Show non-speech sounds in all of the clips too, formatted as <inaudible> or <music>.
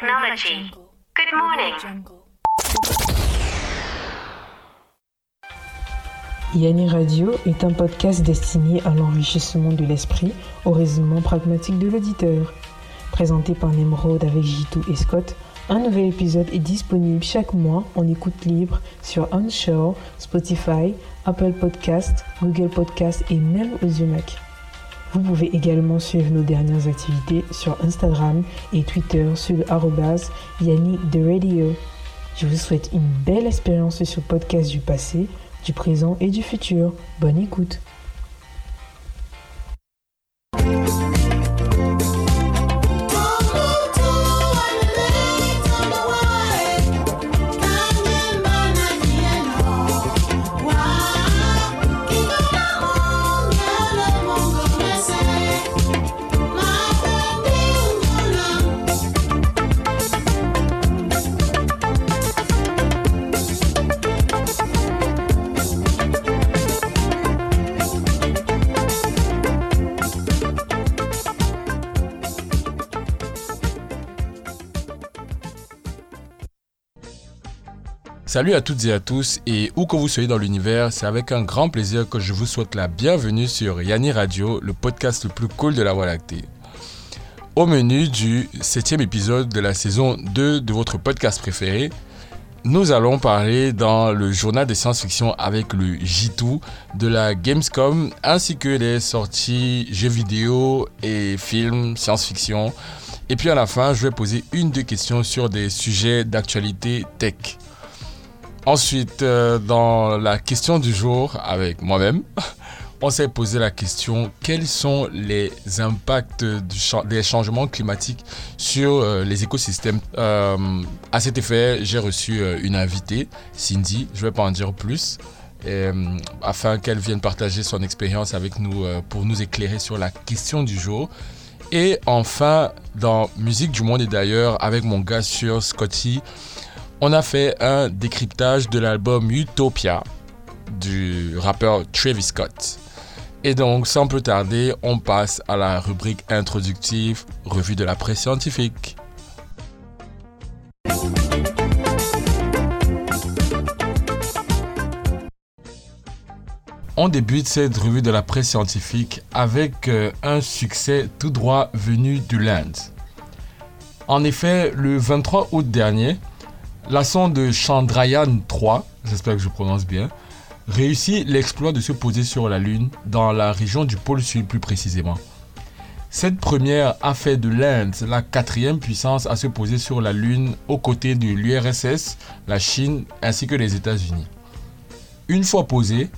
Good morning. Yanni Radio est un podcast destiné à l'enrichissement de l'esprit au raisonnement pragmatique de l'auditeur. Présenté par Nemrod avec Jitu et Scott, un nouvel épisode est disponible chaque mois en écoute libre sur Onshore, Spotify, Apple Podcast, Google Podcast et même Audiomack. Vous pouvez également suivre nos dernières activités sur Instagram et Twitter sur le. Je vous souhaite une belle expérience sur podcast du passé, du présent et du futur. Bonne écoute. Salut à toutes et à tous et où que vous soyez dans l'univers, c'est avec un grand plaisir que je vous souhaite la bienvenue sur Yanni Radio, le podcast le plus cool de la Voie lactée. Au menu du septième épisode de la saison 2 de votre podcast préféré, nous allons parler dans le journal de science-fiction avec le J2 de la Gamescom ainsi que les sorties jeux vidéo et films science-fiction. Et puis à la fin, je vais poser une deux questions sur des sujets d'actualité tech. Ensuite, euh, dans la question du jour avec moi-même, <laughs> on s'est posé la question quels sont les impacts des changements climatiques sur euh, les écosystèmes? Euh, à cet effet, j'ai reçu une invitée, Cindy, je ne vais pas en dire plus. afin qu'elle vienne partager son expérience avec nous pour nous éclairer sur la question du jour. Et enfin, dans Musique du Monde et d'ailleurs, avec mon gars sur Scotty, on a fait un décryptage de l'album Utopia du rappeur Travis Scott. Et donc, sans plus tarder, on passe à la rubrique introductive, revue de la presse scientifique. On débute cette revue de la presse scientifique avec euh, un succès tout droit venu du Land. En effet, le 23 août dernier, la sonde Chandrayaan 3, j'espère que je prononce bien, réussit l'exploit de se poser sur la Lune, dans la région du pôle Sud plus précisément. Cette première a fait de l'Inde la quatrième puissance à se poser sur la Lune aux côtés de l'URSS, la Chine ainsi que les États-Unis. Une fois posé,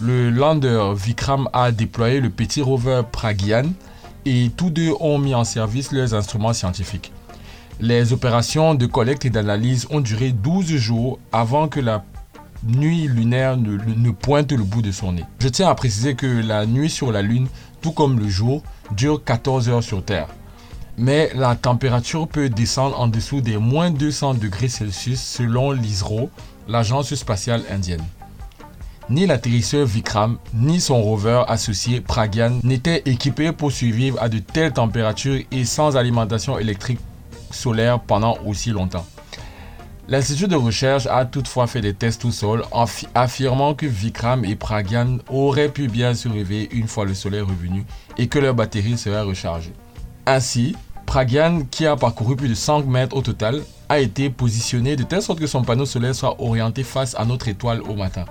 le lander Vikram a déployé le petit rover Pragyan et tous deux ont mis en service leurs instruments scientifiques. Les opérations de collecte et d'analyse ont duré 12 jours avant que la nuit lunaire ne, pointe le bout de son nez. Je tiens à préciser que la nuit sur la Lune, tout comme le jour, dure 14 heures sur Terre. Mais la température peut descendre en dessous des moins 200 degrés Celsius selon l'ISRO, l'agence spatiale indienne. Ni l'atterrisseur Vikram, ni son rover associé Pragyan n'étaient équipés pour survivre à de telles températures et sans alimentation électrique solaire pendant aussi longtemps. L'Institut de recherche a toutefois fait des tests au sol, affirmant que Vikram et Pragyan auraient pu bien réveiller une fois le soleil revenu et que leur batterie serait rechargée. Ainsi, Pragyan, qui a parcouru plus de 100 mètres au total, a été positionné de telle sorte que son panneau solaire soit orienté face à notre étoile au matin,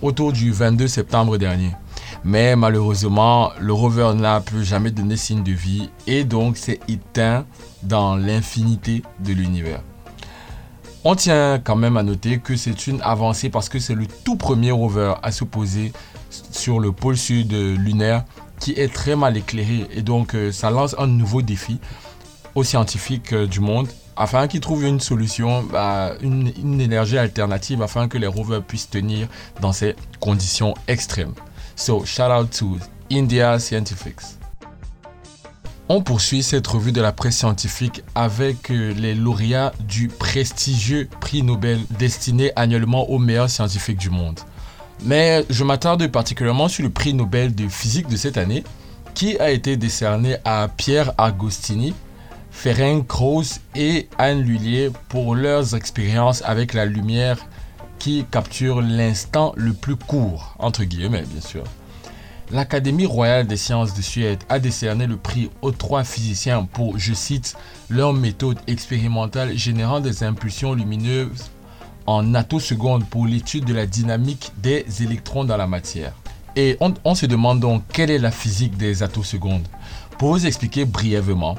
autour du 22 septembre dernier. Mais malheureusement, le rover n'a plus jamais donné signe de vie et donc s'est éteint dans l'infinité de l'univers. On tient quand même à noter que c'est une avancée parce que c'est le tout premier rover à se poser sur le pôle sud lunaire qui est très mal éclairé et donc euh, ça lance un nouveau défi aux scientifiques euh, du monde afin qu'ils trouvent une solution, bah, une, une énergie alternative afin que les rovers puissent tenir dans ces conditions extrêmes. So, shout out to India Scientifics. On poursuit cette revue de la presse scientifique avec euh, les lauréats du prestigieux prix Nobel destiné annuellement aux meilleurs scientifiques du monde. Mais je m'attarde particulièrement sur le prix Nobel de physique de cette année qui a été décerné à Pierre Agostini, Ferenc Krause et Anne Lullier pour leurs expériences avec la lumière qui capture l'instant le plus court, entre guillemets bien sûr. L'Académie royale des sciences de Suède a décerné le prix aux trois physiciens pour, je cite, leur méthode expérimentale générant des impulsions lumineuses en attosecondes pour l'étude de la dynamique des électrons dans la matière. Et on, se demande donc quelle est la physique des attosecondes. Pour vous expliquer brièvement,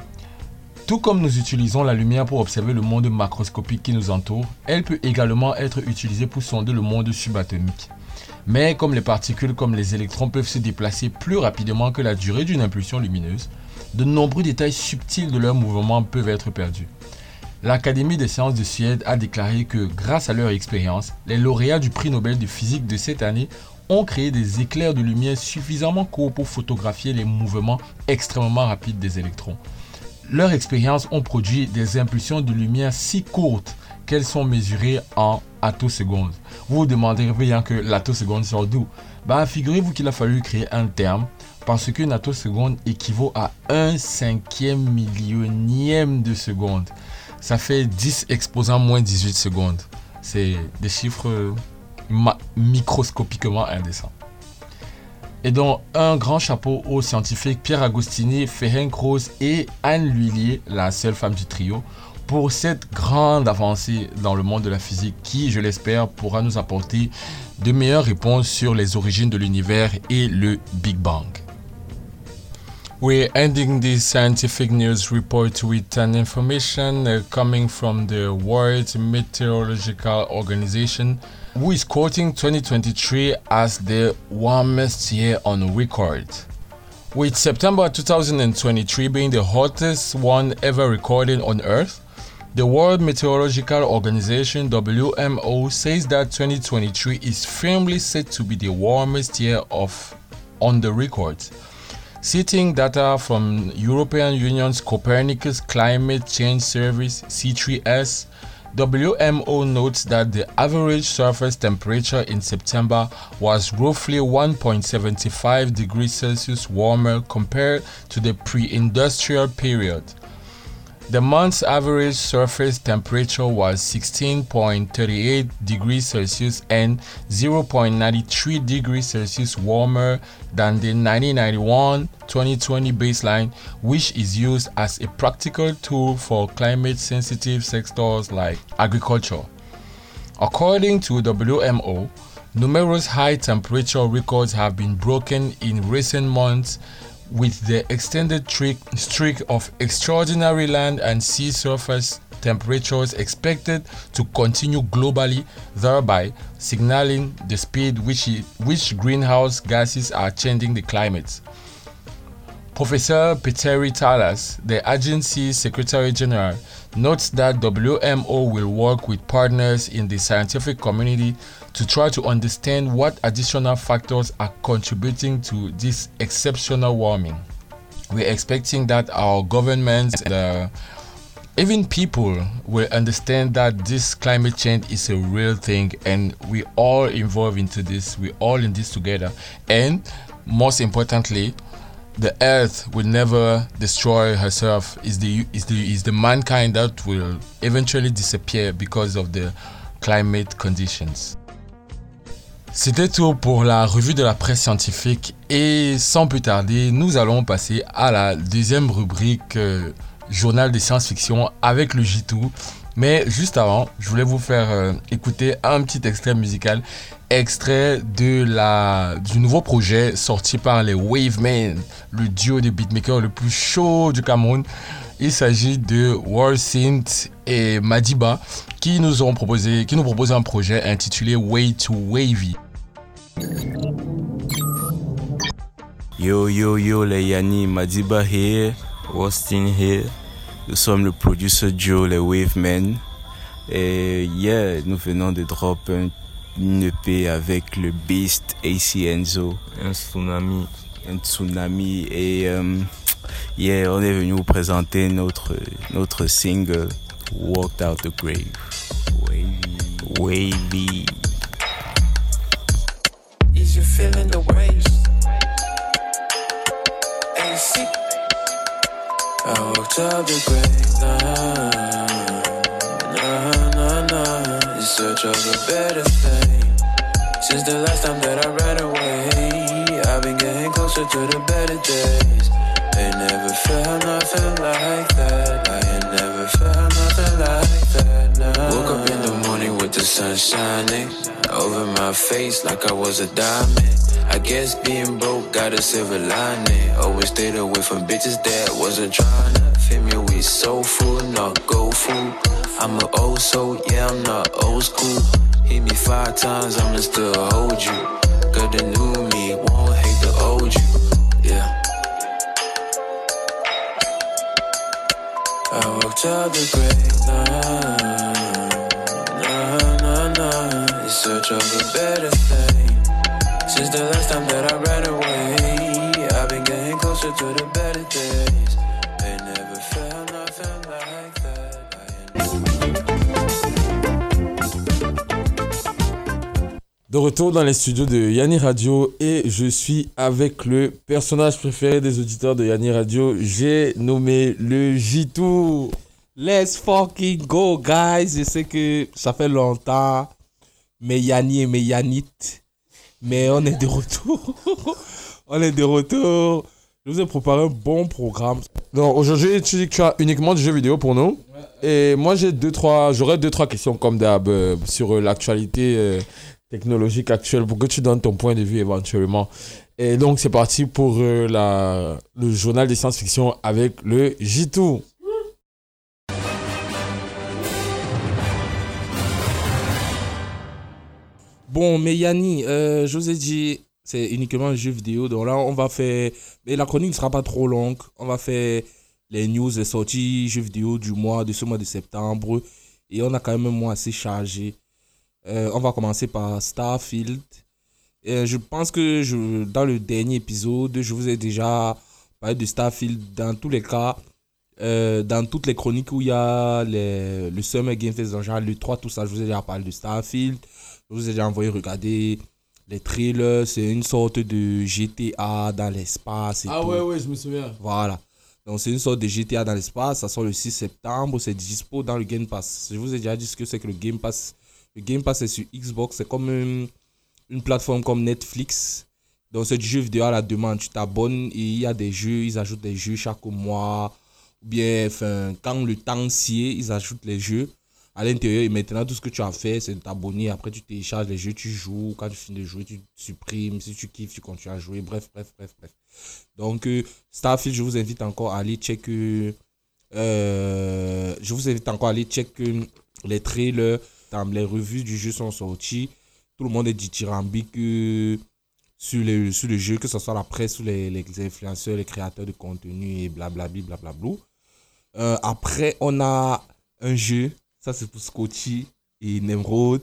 tout comme nous utilisons la lumière pour observer le monde macroscopique qui nous entoure, elle peut également être utilisée pour sonder le monde subatomique. Mais comme les particules comme les électrons peuvent se déplacer plus rapidement que la durée d'une impulsion lumineuse, de nombreux détails subtils de leur mouvement peuvent être perdus. L'Académie des sciences de Suède a déclaré que grâce à leur expérience, les lauréats du prix Nobel de physique de cette année ont créé des éclairs de lumière suffisamment courts pour photographier les mouvements extrêmement rapides des électrons. Leur expérience ont produit des impulsions de lumière si courtes qu'elles sont mesurées en attosecondes. Vous vous demanderez bien que l'attoseconde sort d'où? Bah, Figurez-vous qu'il a fallu créer un terme parce qu'une attoseconde équivaut à un cinquième millionième de seconde. Ça fait 10 exposant moins 18 secondes. C'est des chiffres microscopiquement indécents. Et donc, un grand chapeau aux scientifiques Pierre Agostini, Ferenc Rose et Anne Lhuillier, la seule femme du trio, pour cette grande avancée dans le monde de la physique qui, je l'espère, pourra nous apporter de meilleures réponses sur les origines de l'univers et le Big Bang. We're ending this scientific news report with an information uh, coming from the World Meteorological Organization, who is quoting 2023 as the warmest year on record. With September 2023 being the hottest one ever recorded on Earth, the World Meteorological Organization WMO says that 2023 is firmly set to be the warmest year of on the record. Citing data from European Union's Copernicus Climate Change Service C3S, WMO notes that the average surface temperature in September was roughly 1.75 degrees Celsius warmer compared to the pre industrial period. The month's average surface temperature was 16.38 degrees Celsius and 0.93 degrees Celsius warmer than the 1991 2020 baseline, which is used as a practical tool for climate sensitive sectors like agriculture. According to WMO, numerous high temperature records have been broken in recent months with the extended streak of extraordinary land and sea surface temperatures expected to continue globally, thereby signaling the speed which, which greenhouse gases are changing the climate. Professor Peteri Talas, the agency's Secretary General, notes that WMO will work with partners in the scientific community to try to understand what additional factors are contributing to this exceptional warming. We're expecting that our governments uh, even people will understand that this climate change is a real thing and we all involved into this we're all in this together. And most importantly the earth will never destroy herself. Is the is the is the mankind that will eventually disappear because of the climate conditions C'était tout pour la revue de la presse scientifique et sans plus tarder, nous allons passer à la deuxième rubrique euh, journal de science-fiction avec le J2. Mais juste avant, je voulais vous faire euh, écouter un petit extrait musical, extrait de la, du nouveau projet sorti par les Wavemen, le duo de beatmakers le plus chaud du Cameroun. Il s'agit de War Synth et Madiba qui nous ont proposé, qui nous proposent un projet intitulé Way to Wavy. Yo yo yo les Yanni Madiba here, Austin here. Nous sommes le producer Joe, les Wavemen. Et yeah, nous venons de drop un, EP avec le Beast AC Enzo. Un tsunami. Un tsunami. Et um, yeah, on est venu vous présenter notre, notre single Walked Out the Grave. Wavy. Wavy. Feeling the waves? AC. I walked up the great line, nah, nah, nah, in search of a better thing. Since the last time that I ran away, I've been getting closer to the better days. Ain't never felt nothing like that. I ain't never felt nothing like that. Nah. Woke up in the morning with the sun shining over my face like I was a diamond. I guess being broke got a silver lining. Always stayed away from bitches that wasn't trying to fit me with soulful, not go fool. I'm a old soul, yeah, I'm not old school. Hit me five times, I'ma still hold you. Girl, the new me won't hate the old you, yeah. I walked up the great line, search of a better thing. Since the last time that I ran away, I've been getting closer to the better days. Ain't never felt nothing like that. I ain't De retour dans les studios de Yanni Radio et je suis avec le personnage préféré des auditeurs de Yanni Radio. J'ai nommé le Jitou. Let's fucking go, guys. Je sais que ça fait longtemps. Mais Yanni et mes Yannites. Mais on est de retour. <laughs> on est de retour. Je vous ai préparé un bon programme. Donc aujourd'hui, tu dis que tu as uniquement du jeu vidéo pour nous. Et moi, j'ai deux, trois, j'aurais deux, trois questions comme d'hab euh, sur euh, l'actualité euh, technologique actuelle pour que tu donnes ton point de vue éventuellement. Et donc, c'est parti pour la, le journal des science-fiction avec le Jitou. Bon, mais Yanni, euh, je vous ai dit, c'est uniquement un jeu vidéo. Donc là, on va faire. Mais la chronique ne sera pas trop longue. On va faire les news, les sorties jeux vidéo du mois, de ce mois de septembre. Et on a quand même un mois assez chargé. Euh, on va commencer par Starfield. Euh, je pense que je, dans le dernier épisode, je vous ai déjà parlé de Starfield. Dans tous les cas, dans toutes les chroniques où il y a le Summer Game Fest, genre le 3, tout ça, je vous ai déjà parlé de Starfield. Je vous ai déjà envoyé regarder les trailers. C'est une sorte de GTA dans l'espace. tout. Ah ouais, je me souviens. Voilà. Donc c'est une sorte de GTA dans l'espace. Ça sort le 6 septembre. C'est dispo dans le Game Pass. Je vous ai déjà dit ce que c'est que le Game Pass. Le Game Pass c'est sur Xbox. C'est comme une, une plateforme comme Netflix. Donc c'est du jeu vidéo à la demande. Tu t'abonnes et il y a des jeux. Ils ajoutent des jeux chaque mois. Ou bien enfin, quand le temps s'y est, ils ajoutent les jeux à l'intérieur. Et maintenant, tout ce que tu as fait, c'est de t'abonner. Après, tu télécharges les jeux, tu joues. Quand tu finis de jouer, tu supprimes. Si tu kiffes, tu continues à jouer. Bref, bref, bref, bref. Donc, euh, Starfield, je vous invite encore à aller checker. euh, je vous invite encore à aller checker les trailers. Les revues du jeu sont sorties. Tout le monde est dithyrambique euh, sur, les, sur le jeu, que ce soit la presse ou les, les influenceurs, les créateurs de contenu et blablabla. Euh, après, on a un jeu. Ça, c'est pour Scotty et Nemrod.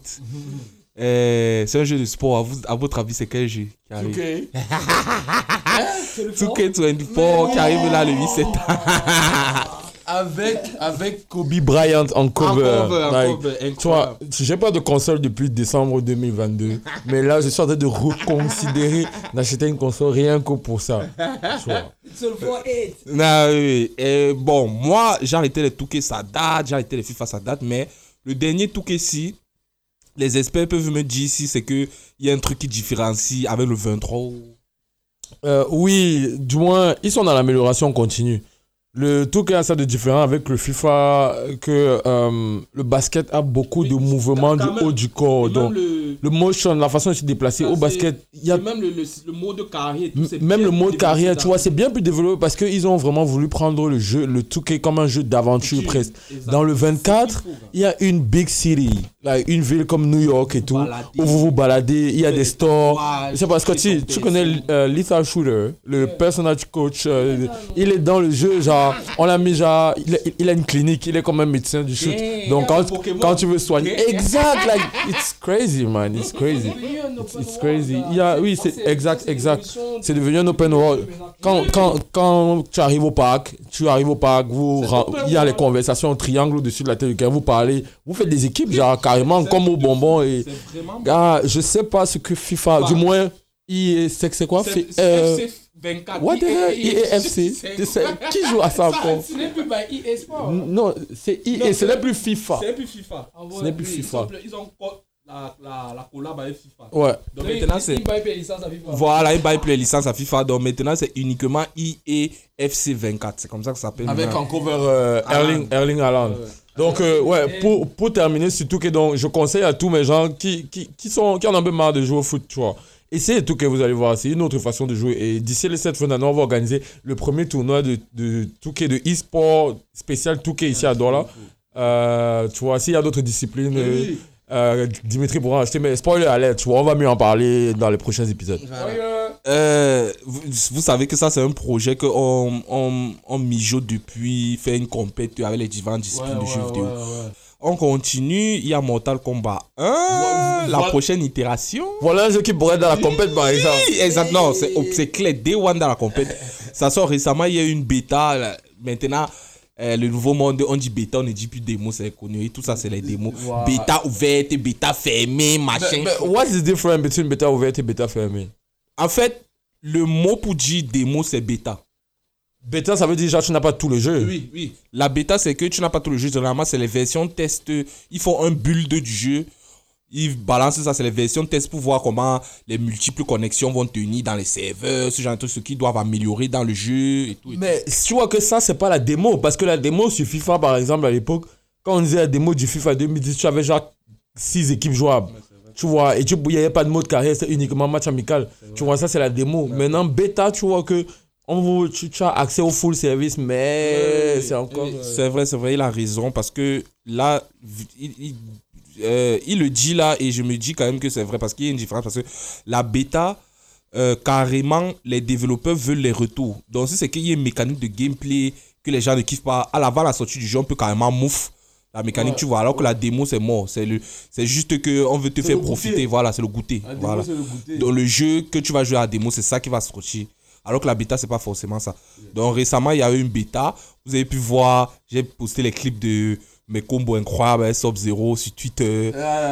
Euh, c'est un jeu de sport. À, vous, à votre avis, c'est quel jeu qui arrive? 2K24 <laughs> qui arrive là le 8 septembre. Avec, avec Kobe Bryant en cover. En cover, en Like, cover, tu vois, incroyable. j'ai pas de console depuis décembre 2022. mais là, je suis en train de reconsidérer <laughs> d'acheter une console rien que pour ça. Tu vois. Non, oui. Et bon, moi, j'ai arrêté les 2K, ça date. J'ai arrêté les FIFA, ça date. Mais le dernier 2K, si, les experts peuvent me dire si c'est qu'il y a un truc qui différencie avec le 23. Euh, oui, du moins, ils sont dans l'amélioration continue. Le tout cas, ça de différent avec le FIFA, que euh, le basket a beaucoup de mouvements du haut du corps. Donc, le, le motion, la façon de se déplacer au basket, il y a même le, le, le mode carrière. Même le mode tu vois, c'est bien plus développé parce qu'ils ont vraiment voulu prendre le jeu, le 2K comme un jeu d'aventure presque. Dans le 24, il y a une big city, une ville comme New York et tout, où vous vous baladez, il y a des stores. C'est parce que tu, connais euh, Lethal Shooter, le personnage coach, euh, il est dans le jeu, genre, on l'a mis, genre, il, a- il a une clinique, il est comme un médecin du shoot. Yeah, Donc yeah, quand, quand tu veux soigner, Yeah. exact, like, it's crazy, man, it's crazy. It's, it's crazy. Il y a, oui, c'est exact, exact. C'est devenu un open world. Quand, quand, quand tu arrives au parc, tu arrives au parc, vous, il y a les conversations au triangle au-dessus de la tête du vous parlez, vous faites des équipes, genre carrément comme au bonbon. Et, ah, je sais pas ce que FIFA, du moins, il- c'est c'est quoi? C'est- c'est euh, 24. What the hell, sais, <laughs> Qui joue à ça encore Ce n'est plus by EA Sport. Non, c'est EA, ce c'est- n'est plus FIFA. Ce n'est plus FIFA. Ce n'est plus FIFA. Ils ont, ils la, la, la collab avec FIFA. Ouais. Donc maintenant, c'est. Voilà, il bail plus les licences à FIFA. Donc maintenant, c'est uniquement EA FC 24. C'est comme ça que ça s'appelle. Avec en cover euh, Erling, Erling Haaland. Donc, euh, ouais, pour, pour terminer, surtout que donc, je conseille à tous mes gens qui, qui, qui, sont, qui en ont un peu marre de jouer au foot, tu vois. Essayez tout que vous allez voir, c'est une autre façon de jouer. Et d'ici le 7 fin d'année, on va organiser le premier tournoi de, de Touquet, de e-sport spécial Touquet ici à Douala. Euh, tu vois, s'il y a d'autres disciplines, euh, euh, Dimitri pourra acheter, mais spoiler alert, tu vois, on va mieux en parler dans les prochains épisodes. Euh, vous, vous savez que ça, c'est un projet qu'on on, on mijote depuis, fait une compète avec les différentes disciplines de jeux vidéo. On continue, il y a Mortal Kombat 1, la prochaine itération. Voilà un jeu qui pourrait être dans la compète, par exemple. Oui, exact. Non, c'est clair. Day One dans la compète. Ça sort récemment. Il y a eu une bêta. Maintenant, euh, le nouveau monde, on dit bêta, on ne dit plus démo, c'est connu. Et tout ça, c'est les démos. Bêta ouverte, bêta fermée, machin. Mais what is the difference between bêta ouverte et bêta fermée? En fait, le mot pour dire démo, c'est bêta. Bêta, ça veut dire genre tu n'as pas tout le jeu. Oui, oui. La bêta, c'est que tu n'as pas tout le jeu. Généralement, c'est les versions test. Ils font un build du jeu. Ils balancent ça, c'est les versions test pour voir comment les multiples connexions vont tenir dans les serveurs, ce genre de trucs, ce qu'ils doivent améliorer dans le jeu et tout. et tout. Mais tu vois que ça, c'est pas la démo. Parce que la démo sur FIFA, par exemple, à l'époque, quand on disait la démo du FIFA 2010, tu avais genre 6 équipes jouables. Tu vois, et tu- il n'y avait pas de mode carrière, c'était uniquement match amical. Tu vois, ça, c'est la démo. Maintenant, bêta, tu vois que on vous, tu, tu as accès au full service, mais c'est encore. euh, C'est vrai, c'est vrai, il a raison parce que là, il, il- euh, il le dit là et je me dis quand même que c'est vrai parce qu'il y a une différence parce que la bêta, euh, carrément, les développeurs veulent les retours. Donc, si c'est qu'il y a une mécanique de gameplay que les gens ne kiffent pas, à l'avant la sortie du jeu, on peut carrément mouf la mécanique, tu vois, alors que la démo c'est mort. C'est le, c'est juste que on veut te faire le goûter. profiter. Voilà, c'est le goûter. Voilà. Dans le jeu que tu vas jouer à la démo, c'est ça qui va sortir. Alors que la bêta, c'est pas forcément ça. Donc récemment, il y a eu une bêta. Vous avez pu voir, j'ai posté les clips de mes combos incroyables avec Sub Zero sur Twitter.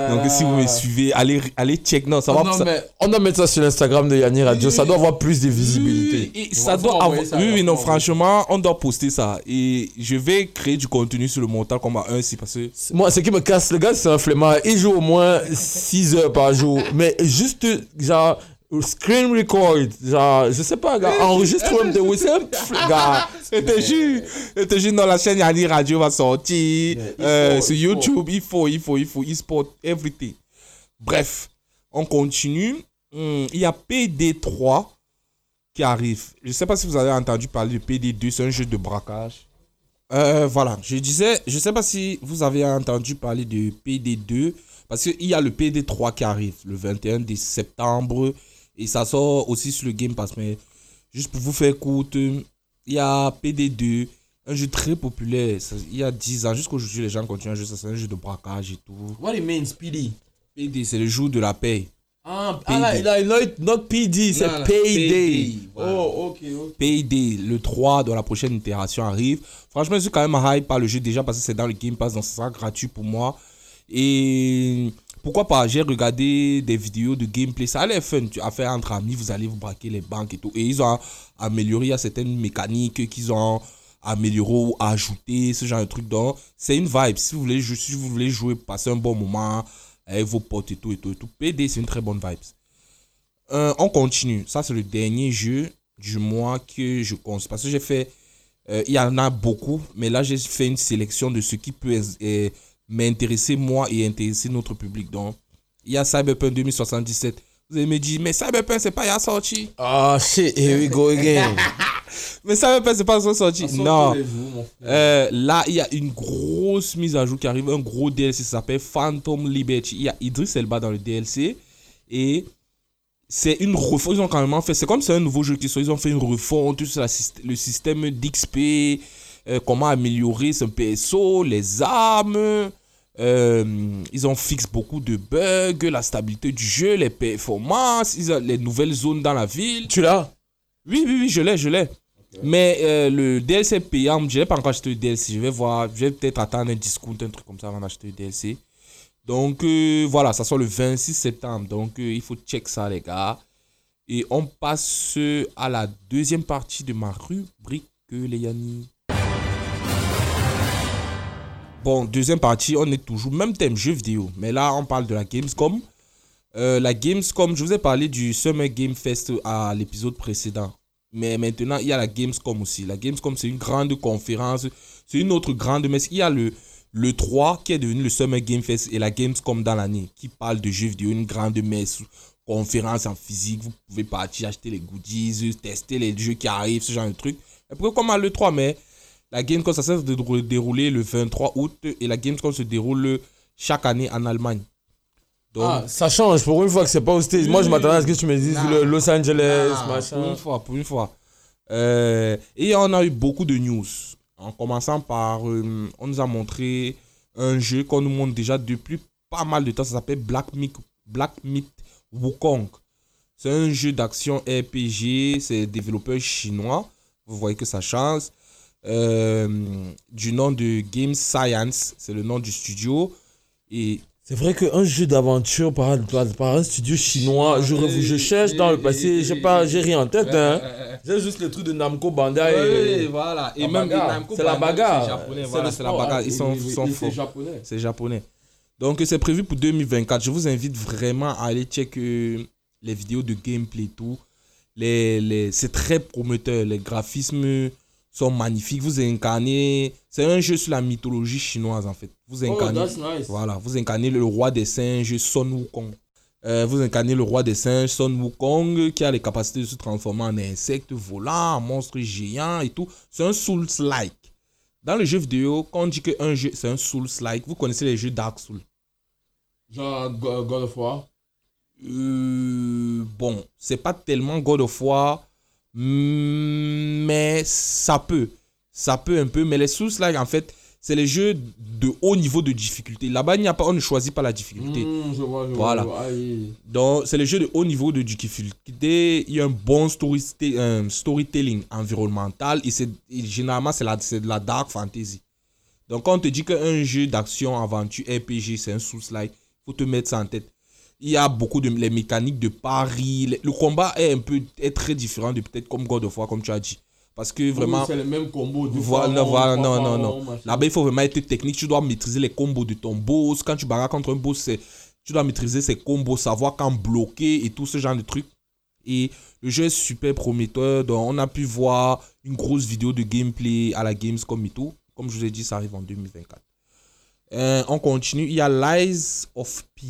Donc si vous me suivez, allez, allez check. Non, ça va. non, ça- mais on doit mettre ça sur l'Instagram de Yanni Radio. Ça doit avoir plus de visibilité. Oui, et ça doit avoir- oui, oui, non, franchement, on doit poster ça. Et je vais créer du contenu sur le Mortal Kombat 1 aussi parce que Moi, ce qui me casse, le gars, c'est un flemmard. Il joue au moins 6 heures par jour. Mais juste, genre, screen record. Genre, je sais pas, gars, enregistre même de <laughs> c'est un fl- gars. Je te jure, je te jure, dans la chaîne Yanni Radio va sortir. euh, sur YouTube, il faut, il faut, il faut, e-sport, everything. Bref, on continue. Hum, il y a PD3 qui arrive. Je sais pas si vous avez entendu parler de PD2, c'est un jeu de braquage. Euh, voilà, je disais, je sais pas si vous avez entendu parler de PD2, parce qu'il y a le PD3 qui arrive le 21 de septembre, et ça sort aussi sur le Game Pass, mais juste pour vous faire courte, il y a PD2, un jeu très populaire, ça- il y a 10 ans, jusqu'aujourd'hui les gens continuent à jouer ça, c'est un jeu de braquage et tout. What it means, PD? PD, c'est le jour de la paix. Ah, ah, là, là, là, not PD, c'est Payday. Payday, voilà. Oh, ok, ok. Payday, le 3 dans la prochaine itération arrive. Franchement, je suis quand même hype par le jeu déjà parce que c'est dans le Game Pass, donc ça sera gratuit pour moi. Et pourquoi pas, j'ai regardé des vidéos de gameplay, ça a l'air fun tu- à faire entre amis, vous allez vous braquer les banques et tout. Et ils ont amélioré, certaines mécaniques qu'ils ont amélioré ou ajouté, ce genre de truc. Donc, c'est une vibe. Si vous voulez, si vous voulez jouer, passer un bon moment avec vos potes et tout et tout tout, PD, c'est une très bonne vibe. Euh, on continue. Ça, c'est le dernier jeu du mois que je compte. Parce que j'ai fait. euh, il y en a beaucoup, mais là, j'ai fait une sélection de ce qui peut euh, m'intéresser, moi, et intéresser notre public. Donc, il y a Cyberpunk 2077. Vous allez me dire, mais Cyberpunk, c'est pas il y a sorti. Ah, shit, here we go again. <laughs> Mais Cyberpunk, c'est pas sorti. Non. Euh, là, il y a une grosse mise à jour qui arrive, un gros DLC, ça s'appelle Phantom Liberty. Il y a Idris Elba dans le DLC et c'est une refonte. Ils ont carrément fait, c'est comme c'est un nouveau jeu qui sort, ils ont fait une refonte sur la le système d'XP, euh, comment améliorer son PSO, les armes. Euh, ils ont fixé beaucoup de bugs, la stabilité du jeu, les performances, ils ont les nouvelles zones dans la ville. tu l'as? Oui, oui, oui, je l'ai, je l'ai. Mais euh, le DLC payant, je n'ai pas encore acheté le DLC. Je vais voir, je vais peut-être attendre un discount, un truc comme ça avant d'acheter le DLC. Donc euh, voilà, ça sort le 26 septembre. Donc il faut check ça, les gars. Et on passe à la deuxième partie de ma rubrique, les Yanni. Bon, deuxième partie, on est toujours même thème jeu vidéo. Mais là, on parle de la Gamescom. Euh, la Gamescom, je vous ai parlé du Summer Game Fest à l'épisode précédent. Mais maintenant, il y a la Gamescom aussi. La Gamescom, c'est une grande conférence. C'est une autre grande messe. Il y a le, le 3 qui est devenu le Summer Game Fest et la Gamescom dans l'année qui parle de jeux vidéo, une grande messe, conférence en physique. Vous pouvez partir acheter les goodies, tester les jeux qui arrivent, ce genre de. Et pourquoi comme à le 3 mai, la Gamescom, ça cesse de dérouler le 23 août et la Gamescom se déroule chaque année en Allemagne. Donc, ah, ça change pour une fois que c'est pas au States. Moi, je m'attendais à ce que tu me dises Los Angeles, machin. Pour une fois, pour une fois. Euh, et on a eu beaucoup de news. En commençant par, euh, on nous a montré un jeu qu'on nous montre déjà depuis pas mal de temps. Ça s'appelle Black Myth, Black Myth Wukong. C'est un jeu d'action RPG. C'est développeur chinois. Vous voyez que ça change. Euh, du nom de Game Science, c'est le nom du studio. Et c'est vrai qu'un jeu d'aventure par, par, un studio chinois, je, je cherche dans le passé, je sais pas, j'ai rien en tête. Hein. J'ai juste le truc de Namco Bandai. Oui, voilà. Et même c'est la bagarre. C'est japonais, voilà, c'est la bagarre. Ils sont, sont forts. C'est japonais. C'est japonais. Donc c'est prévu pour 2024. Je vous invite vraiment à aller checker les vidéos de gameplay et tout. Les, les, c'est très prometteur. Les graphismes sont magnifiques. Vous incarnez. C'est un jeu sur la mythologie chinoise en fait. Vous oh, incarnez. Voilà, vous incarnez le roi des singes Son Wukong. Euh, vous incarnez le roi des singes Son Wukong qui a les capacités de se transformer en insecte volant, en monstre géant et tout. C'est un Souls-like. Dans le jeu vidéo, quand on dit qu'un jeu c'est un Souls-like, vous connaissez les jeux Dark Souls? Genre God of War? Euh, Bon, c'est pas tellement God of War mais ça peut. Ça peut un peu. Mais les sources, là, en fait, c'est les jeux de haut niveau de difficulté. Là-bas, il n'y a pas, on ne choisit pas la difficulté. Mmh, je vois, je voilà. Vois, Donc, c'est les jeux de haut niveau de difficulté. Il y a un bon story, un storytelling environnemental. Et, c'est, généralement, c'est, de la dark fantasy. Donc, quand on te dit qu'un jeu d'action, aventure, RPG, c'est un sous-like, il faut te mettre ça en tête il y a beaucoup de les mécaniques de pari. Le, combat est un peu est très différent de peut-être comme God of War, comme tu as dit. Parce que vraiment. c'est le même combo. Voilà, non, non, non. Là-bas, il faut vraiment être technique. Tu dois maîtriser les combos de ton boss. Quand tu barres contre un boss, tu dois maîtriser ses combos, savoir quand bloquer et tout ce genre de trucs. Et le jeu est super prometteur. Donc, on a pu voir une grosse vidéo de gameplay à la Gamescom et tout. Comme je vous ai dit, ça arrive en 2024. Euh, on continue. Il y a Lies of P.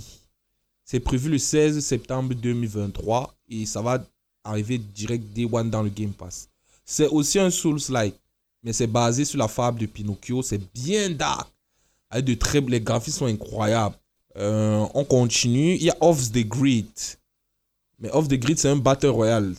C'est prévu le 16 septembre 2023 et ça va arriver direct Day One dans le Game Pass. C'est aussi un Souls-like, mais c'est basé sur la fable de Pinocchio. C'est bien dark. Avec de très, les graphismes sont incroyables. Euh, on continue. Il y a Off the Grid. Mais Off the Grid, c'est un Battle Royale.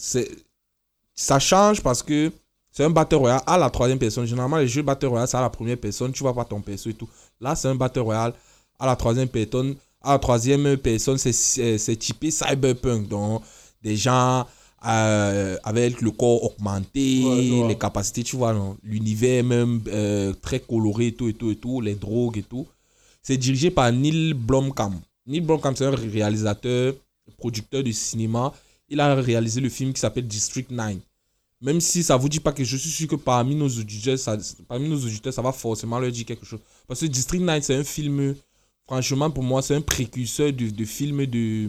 Ça change parce que c'est un Battle Royale à la troisième personne. Généralement, les jeux Battle Royale, c'est à la première personne. Tu vois pas ton perso et tout. Là, c'est un Battle Royale à la troisième personne la troisième personne, c'est typé cyberpunk. Donc, des gens euh, avec le corps augmenté, les capacités, tu vois, l'univers même euh, très coloré et tout, et tout, et tout, les drogues et tout. C'est dirigé par Neil Blomkamp. Neil Blomkamp, c'est un réalisateur, producteur de cinéma. Il a réalisé le film qui s'appelle District 9. Même si ça vous dit pas que je suis sûr que parmi nos auditeurs, ça, parmi nos auditeurs, ça va forcément leur dire quelque chose. Parce que District 9, c'est un film franchement, pour moi, c'est un précurseur de, de films de,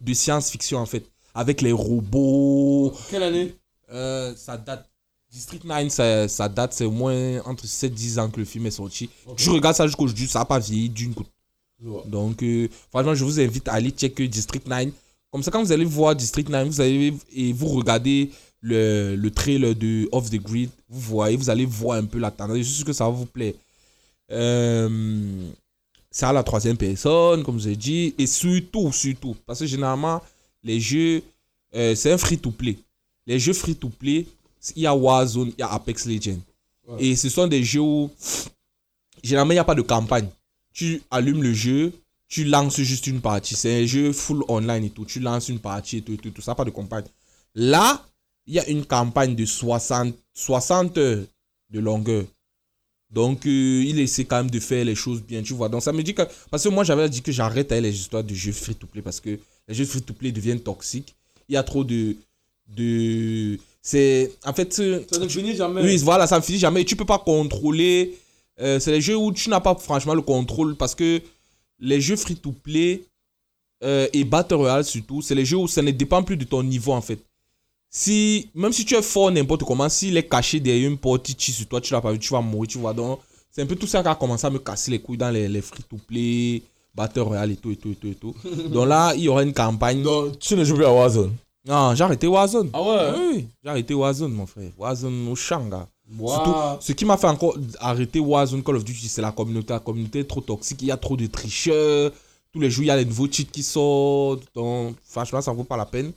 de science-fiction, en fait. Avec les robots. Quelle année? Euh, Ça date. District 9, ça, ça date, c'est au moins entre 7-10 ans que le film est sorti. Je regarde ça jusqu'aujourd'hui, ça n'a pas vieilli d'une coup. Donc, euh, franchement, je vous invite à aller checker District 9. Comme ça, quand vous allez voir District 9, vous allez et vous regardez le, le trailer de Off the Grid, vous voyez, vous allez voir un peu la tendance. Je suis sûr que ça va vous plaire. Euh, c'est à la troisième personne, comme je l'ai dit, et surtout, surtout, parce que généralement, les jeux, euh, c'est un free-to-play. Les jeux free-to-play, il y a Warzone, il y a Apex Legends. Et ce sont des jeux où, généralement, il n'y a pas de campagne. Tu allumes le jeu, tu lances juste une partie. C'est un jeu full online et tout. Tu lances une partie et tout, tout, tout ça, pas de campagne. Là, il y a une campagne de 60, 60 heures de longueur. Donc, euh, il essaie quand même de faire les choses bien, tu vois. Donc, ça me dit que. Parce que moi, j'avais dit que j'arrête les histoires de jeux free-to-play parce que les jeux free-to-play deviennent toxiques. Il y a trop de. de c'est. En fait. euh, Ça ne finit jamais. oui, voilà, ça ne finit jamais. Tu peux pas contrôler. Euh, c'est les jeux où tu n'as pas franchement le contrôle parce que les jeux free-to-play euh, et Battle Royale surtout, c'est les jeux où ça ne dépend plus de ton niveau en fait. Si, même si tu es fort n'importe comment, s'il est caché derrière une porte, il tire sur toi, tu l'as pas vu, tu vas mourir, tu vois. Donc, c'est un peu tout ça qui a commencé à me casser les couilles dans les, les free-to-play, Battle Royale et tout, et tout, et tout, et tout. <laughs> Donc là, il y aura une campagne. Donc, tu ne joues plus à Warzone. Non, j'ai arrêté Warzone. Ah ouais? Oui, j'ai arrêté Warzone, mon frère. Warzone au gars. Wow. Surtout, ce qui m'a fait encore arrêter Warzone Call of Duty, c'est la communauté. La communauté est trop toxique. Il y a trop de tricheurs. Tous les jours, il y a les nouveaux cheats qui sortent. Donc, franchement, ça ne vaut pas la peine.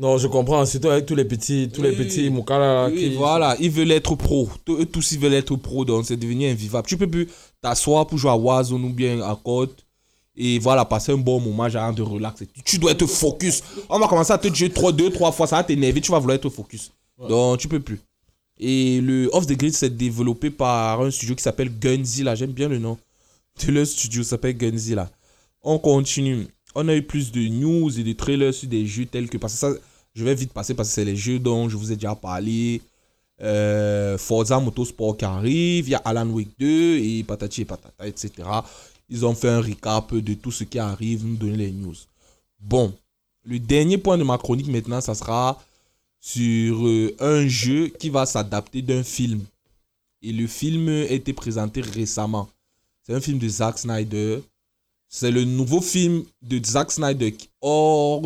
Non, je comprends. Surtout avec tous les petits, tous les petits Moukala Oui, qui. voilà, ils veulent être pro. Tous- Eux tous, ils veulent être pro. Donc, c'est devenu invivable. Tu peux plus t'asseoir pour jouer à Warzone ou bien à Code. Et voilà, passer un bon moment, genre de relax. Tu dois être focus. On va commencer à te jouer 3, 2, 3 fois. Ça va t'énerver. Tu vas vouloir être focus. Donc, tu peux plus. Et le Off the Grid, c'est développé par un studio qui s'appelle Gunzilla. J'aime bien le nom de leur studio. S'appelle Gunzilla. On continue. On a eu plus de news et de trailers sur des jeux tels que. Parce que ça, je vais vite passer parce que c'est les jeux dont je vous ai déjà parlé. Euh, Forza Motorsport qui arrive. Il y a Alan Wake 2 et patati et patata, etc. Ils ont fait un recap de tout ce qui arrive, nous donner les news. Bon, le dernier point de ma chronique maintenant, ça sera sur euh, un jeu qui va s'adapter d'un film. Et le film a été présenté récemment. C'est un film de Zack Snyder. C'est le nouveau film de Zack Snyder hors,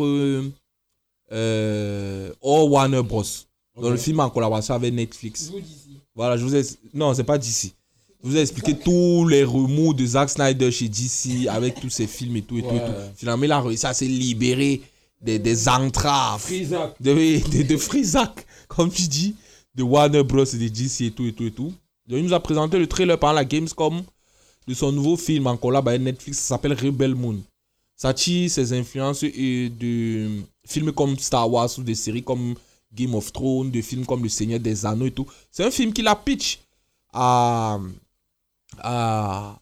euh, hors Warner Bros. Dans le film en collaboration avec Netflix. Voilà, je vous ai. Non, c'est pas DC. Je vous ai expliqué tous les remous de Zack Snyder chez DC avec tous ses films et tout et tout, et tout. Finalement, il a réussi à se libérer des, des entraves de, de, de Frisac, comme tu dis, de Warner Bros. et de DC et tout et tout et tout. Donc, il nous a présenté le trailer par la Gamescom de son nouveau film en collab avec Netflix, ça s'appelle Rebel Moon. Ça tire ses influences et de films comme Star Wars ou des séries comme Game of Thrones, de films comme Le Seigneur des Anneaux et tout. C'est un film qu'il a pitch à, à,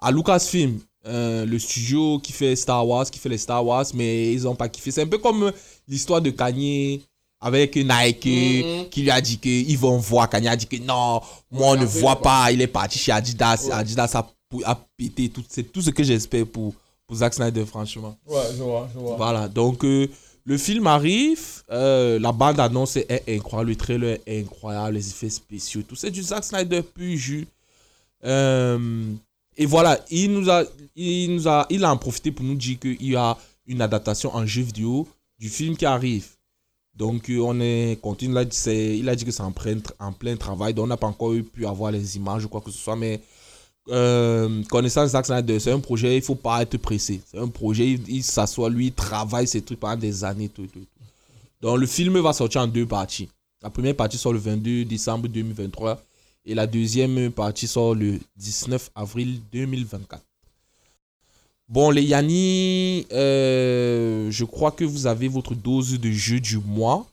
à Lucasfilm, euh, le studio qui fait Star Wars, qui fait les Star Wars, mais ils n'ont pas kiffé. C'est un peu comme l'histoire de Kanye avec Nike qui lui a dit qu'ils vont voir. Kanye a dit que non, moi on ne voit pas. Il est parti chez Adidas. Adidas a, a pété. Tout, c'est tout ce que j'espère pour, pour Zack Snyder, franchement. Ouais, je vois, je vois. Voilà, donc euh, le film arrive, euh, la bande annonce est incroyable, le trailer est incroyable, les effets spéciaux, tout c'est du Zack Snyder plus jus. Euh, et voilà, il nous a, il nous a, il a en profité pour nous dire qu'il y a une adaptation en jeu vidéo du film qui arrive. Donc euh, on est continue là, il a dit que c'est en plein, en plein travail, donc on n'a pas encore pu avoir les images ou quoi que ce soit, mais euh, connaissant Zack Snyder, c'est un projet, il faut pas être pressé. C'est un projet, il, il s'assoit, lui, il travaille ces trucs pendant des années. Tout, tout, tout. Donc le film va sortir en deux parties. La première partie sort le 22 décembre 2023 et la deuxième partie sort le 19 avril 2024. Bon, les Yanni, euh, je crois que vous avez votre dose de jeu du mois.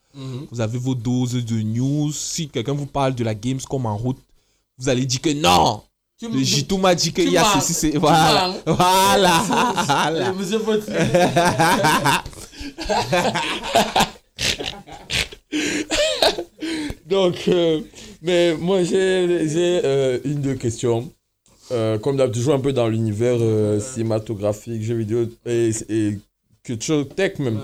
Vous avez vos doses de news. Si quelqu'un vous parle de la Gamescom en route, vous allez dire que non, le Jitou m'a dit qu'il y a ceci, c'est. Voilà. Voilà. <laughs> voilà. Monsieur. <laughs> Donc, euh, mais moi j'ai j'ai, euh, une deux questions. Euh, comme d'habitude, toujours un peu dans l'univers euh, cinématographique, jeux vidéo et, et culture tech même.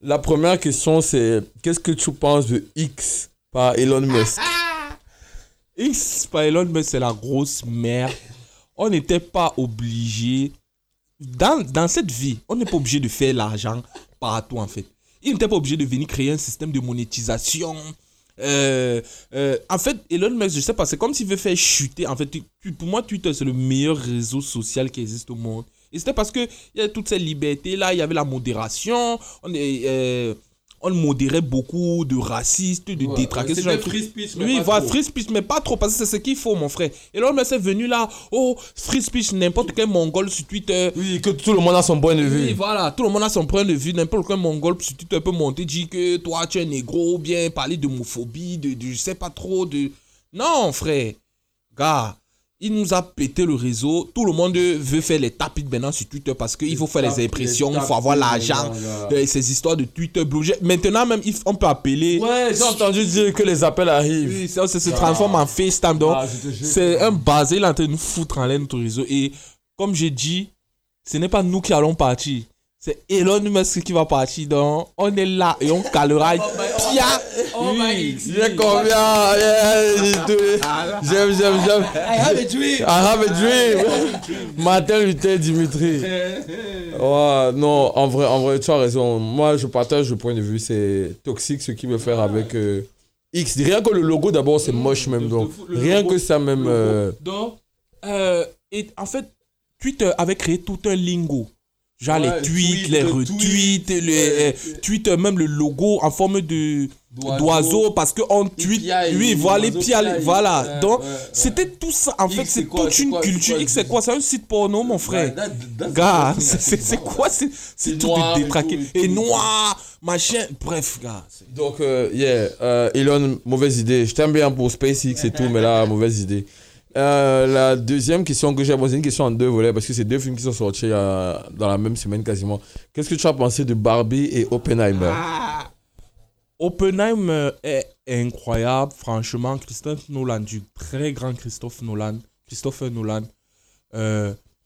La première question c'est qu'est-ce que tu penses de X par Elon Musk? X par Elon Musk, c'est la grosse merde. On n'était pas obligé. Dans, dans cette vie, on n'est pas obligé de faire l'argent partout en fait. Il n'était pas obligé de venir créer un système de monétisation. Euh, euh, en fait, Elon Musk, je sais pas, c'est comme s'il veut faire chuter. En fait, pour moi, Twitter, c'est le meilleur réseau social qui existe au monde. Et c'était parce qu'il y avait toutes ces libertés-là, il y avait la modération, on, est, euh, on modérait beaucoup de racistes, de détraqués. ce genre de trucs. Oui, voilà, free speech, mais pas trop, parce que c'est ce qu'il faut, mon frère. Et là, on est venu là, oh, free speech, n'importe quel mongol sur Twitter. Oui, que tout le monde a son point de vue. Oui, voilà, tout le monde a son point de vue. N'importe quel mongol sur Twitter peut monter, dire que toi, tu es négro, ou bien parler d'homophobie, de, de je sais pas trop, de. Non, frère. Gars, il nous a pété le réseau. Tout le monde veut faire les tapis maintenant sur Twitter parce qu'il faut faire les impressions, il faut avoir l'argent. Euh, Ces histoires de Twitter Blue. J'ai- Maintenant même, on peut appeler. Ouais, j'ai entendu dire que les appels arrivent. Oui, ça, ça se transforme en FaceTime. Donc, Ah, c'est un basé, il est en train de nous foutre en l'air notre réseau. Et comme j'ai dit, ce n'est pas nous qui allons partir. C'est Elon Musk qui va partir. Donc, on est là et on calera. Pia. Oui. J'ai combien tout. J'aime, j'aime, j'aime. I have a dream. I have a dream. Martin Luther Dimitri. <laughs> Ouais, non, en vrai, en vrai, tu as raison. Moi, je partage le point de vue. C'est toxique ce qu'il veut faire avec euh, X. Rien que le logo, d'abord, c'est moche même. Donc, rien logo- que ça même. euh, Donc, euh, et en fait, Twitter avait créé tout un lingo. Genre Ouais, les tweets, tweet, les le retweets, les euh, Twitter, même le logo en forme de d'oiseau. parce que on tweet oui voilà les piaille. voilà. Ouais, donc ouais, ouais. c'était tout ça. En X, fait c'est toute une quoi, culture. X c'est quoi? C'est un site porno mon frère. gars c'est quoi c'est c'est tout détraqué et noir machin. Bref gars Donc, euh, yeah, euh, Elon, mauvaise idée. Je t'aime bien pour SpaceX et tout, mais là, mauvaise idée. Euh, la deuxième question que j'ai posée, c'est une question en deux volets, parce que c'est deux films qui sont sortis euh, dans la même semaine quasiment. Qu'est-ce que tu as pensé de Barbie et Oppenheimer? Oppenheimer est incroyable, franchement. Christophe Nolan, du très grand Christophe Nolan, Christopher Nolan.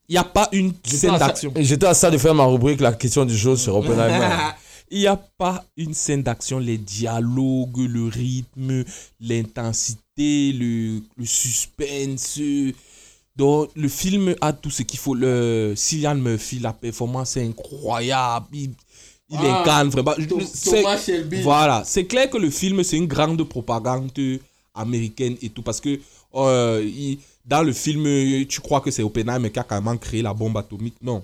Il n'y a pas une scène d'action. J'étais à ça de faire ma rubrique, la question du jour sur Oppenheimer. <laughs> Il n'y a pas une scène d'action, les dialogues, le rythme, l'intensité, le, le suspense. Donc, le film a tout ce qu'il faut. Le Cillian Murphy, la performance est incroyable. Il, il Ah, incarne vraiment. Thomas C'est- Shelby. Voilà, c'est clair que le film, c'est une grande propagande américaine et tout. Parce que euh, il- dans le film, tu crois que c'est Oppenheimer qui a carrément créé la bombe atomique? Non.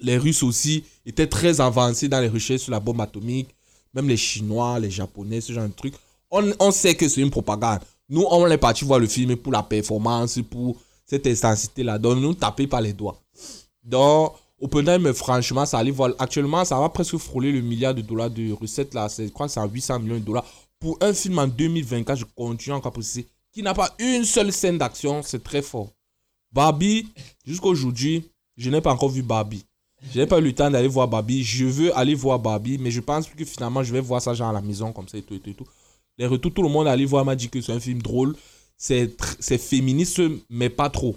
Les Russes aussi étaient très avancés dans les recherches sur la bombe atomique. Même les Chinois, les Japonais, ce genre de trucs. On, on sait que c'est une propagande. Nous, on est parti voir le film pour la performance, pour cette intensité-là. Donc, nous taper par les doigts. Donc, Oppenheimer, franchement, ça allait voir. Actuellement, ça va presque frôler le milliard de dollars de recettes. Là. Je crois que c'est à 800 millions de dollars. Pour un film en 2024, je continue encore préciser, qui n'a pas une seule scène d'action, c'est très fort. Barbie, jusqu'aujourd'hui, je n'ai pas encore vu Barbie. Je n'ai pas eu le temps d'aller voir Barbie. Je veux aller voir Barbie, mais je pense que finalement, je vais voir ça genre à la maison, comme ça et tout et tout. Et tout. Les retours, tout le monde allé voir m'a dit que c'est un film drôle. C'est féministe, mais pas trop.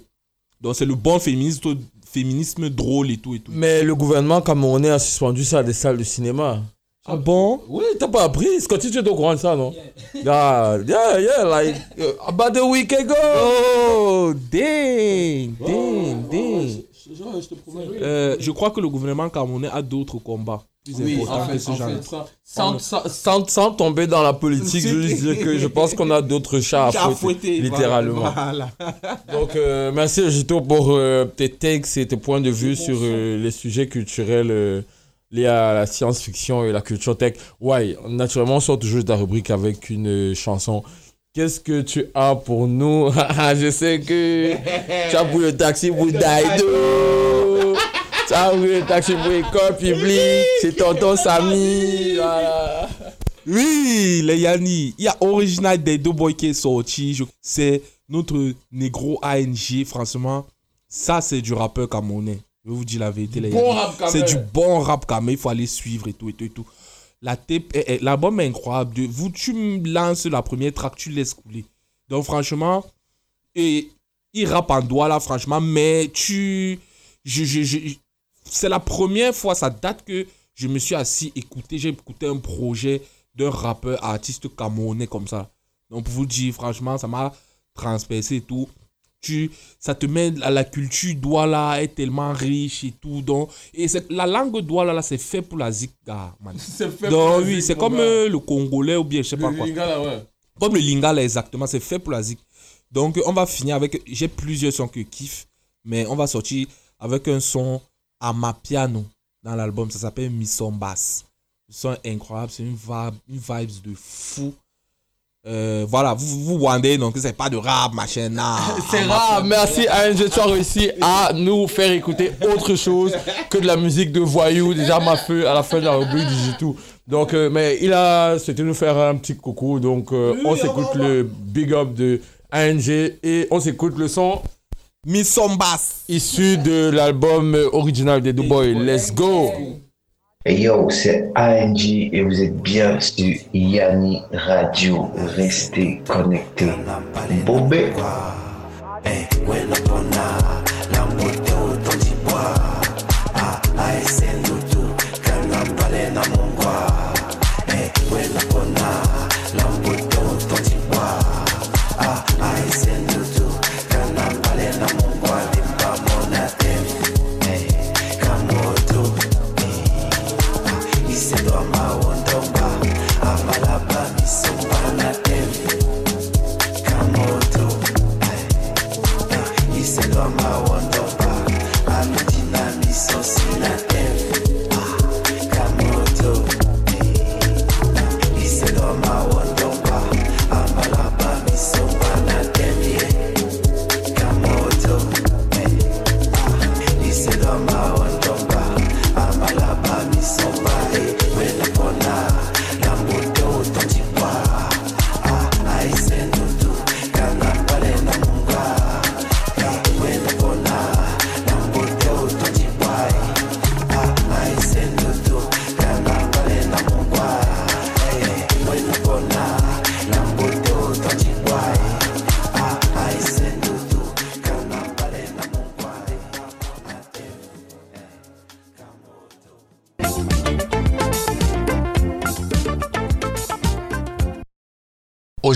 Donc, c'est le bon féminisme, féminisme drôle et tout et tout. Mais le gouvernement camerounais a suspendu ça des salles de cinéma. Ah bon? Oui, t'as pas appris. Scotty, tu es au courant de ça, non? Yeah, yeah, yeah, like, uh, about a week ago. Oh, dang, dang, dang. Euh, je crois que le gouvernement camerounais a d'autres combats plus importants que ce genre de trucs. sans, sans, sans, sans tomber dans la politique, je veux juste dire que je pense qu'on a d'autres chats à <laughs> fouetter, fouetter, littéralement. Voilà. <laughs> Donc, euh, merci Gito pour euh, tes takes et tes points de vue sur euh, les sujets culturels euh, liés à la science-fiction et la culture tech. Ouais, naturellement, on sort toujours de ta rubrique avec une euh, chanson. Qu'est-ce que tu as pour nous? <laughs> Je sais que tu as pris le taxi pour <laughs> Daido. Tu as pris le taxi pour l'école publique. C'est tonton Samy. Voilà. Oui, les Yanni. Il y a Original deux boys qui est sorti. Je- C'est notre négro ANG. Franchement, ça, c'est du rappeur camerounais. Je vous dire la vérité, les Bon C'est camerounais. du bon rap même. Il faut aller suivre et tout et tout et tout. L'album est incroyable. De, vous, tu me lances la première track, tu laisses couler. Donc, franchement, il rappe en doigt là, franchement, mais tu. C'est la première fois, ça date que je me suis assis, écouté, j'ai écouté un projet d'un rappeur artiste camerounais comme ça. Donc, pour vous dire, franchement, ça m'a transpercé et tout. Tu, ça te met à la culture douala est tellement riche et tout. Donc, et la langue douala là, c'est fait pour la zik, gars, man. <laughs> C'est fait Donc, oui, c'est comme euh, le congolais ou bien je sais pas quoi. ouais. Comme le lingala exactement, c'est fait pour la zik. Donc on va finir avec, j'ai plusieurs sons que kiffe, mais on va sortir avec un son à ma piano dans l'album, ça s'appelle Missombas. Le son est incroyable, c'est une vibe, une vibes de fou. Euh, voilà, vous vous wondez donc c'est pas de rap, machin, non. <laughs> C'est rare. Merci ANG, tu as réussi à nous faire écouter autre chose que de la musique de voyou. Déjà, ma feu à la fin de la rubrique Digitou. Donc, euh, mais il a souhaité nous faire un petit coucou. Donc, euh, on s'écoute le big up de ANG et on s'écoute le son Missombas. issu de l'album original des Dubois. Let's go. Yo, c'est ANG et vous êtes bien sur Yanni Radio. Restez connectés. Bobé.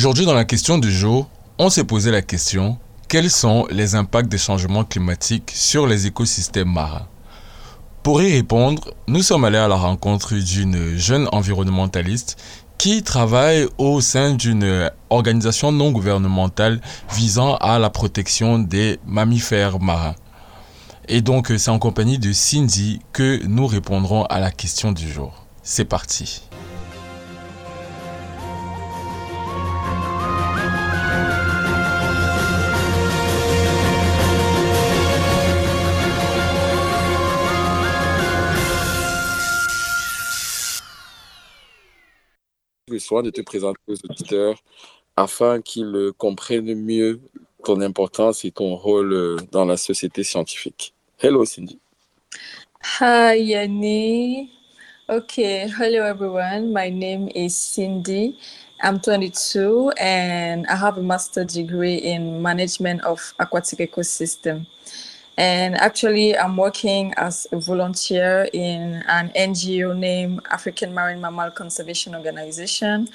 Aujourd'hui, dans la question du jour, on s'est posé la question quels sont les impacts des changements climatiques sur les écosystèmes marins? Pour y répondre, nous sommes allés à la rencontre d'une jeune environnementaliste qui travaille au sein d'une organisation non gouvernementale visant à la protection des mammifères marins. Et donc, c'est en compagnie de Cindy que nous répondrons à la question du jour. C'est parti. Soin de te présenter aux auditeurs afin qu'ils comprennent mieux ton importance et ton rôle euh, dans la société scientifique. Hello Cindy. Hi, Yanni. Okay, hello everyone. My name is Cindy. I'm 22 and I have a master's degree in management of aquatic ecosystem. And actually, I'm working as a volunteer in an NGO named African Marine Mammal Conservation Organization,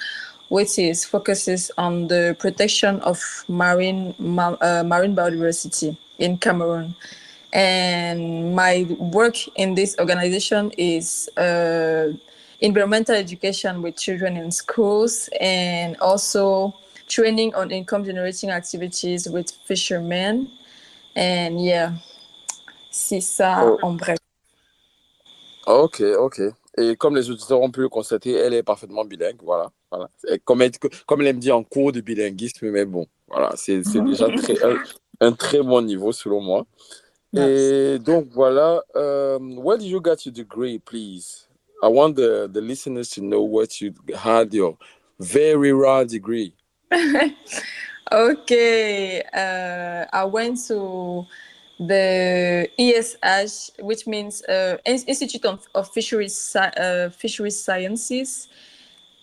which is focuses on the protection of marine ma- uh, marine biodiversity in Cameroon. And my work in this organization is uh, environmental education with children in schools and also training on income generating activities with fishermen. And yeah, c'est ça Oh. en bref. Ok, ok. Et comme les auditeurs ont pu le constater, elle est parfaitement bilingue. Voilà. voilà. Et comme, elle, comme elle aime dire en cours de bilinguisme, mais bon, voilà, c'est c'est déjà <laughs> très, un, un très bon niveau selon moi. Et donc voilà, um, where did you get your degree, please? I want the, the listeners to know what you had your very rare degree. <laughs> okay, uh, I went to the ESH, which means uh, Institute of, of Fisheries, uh, Fisheries Sciences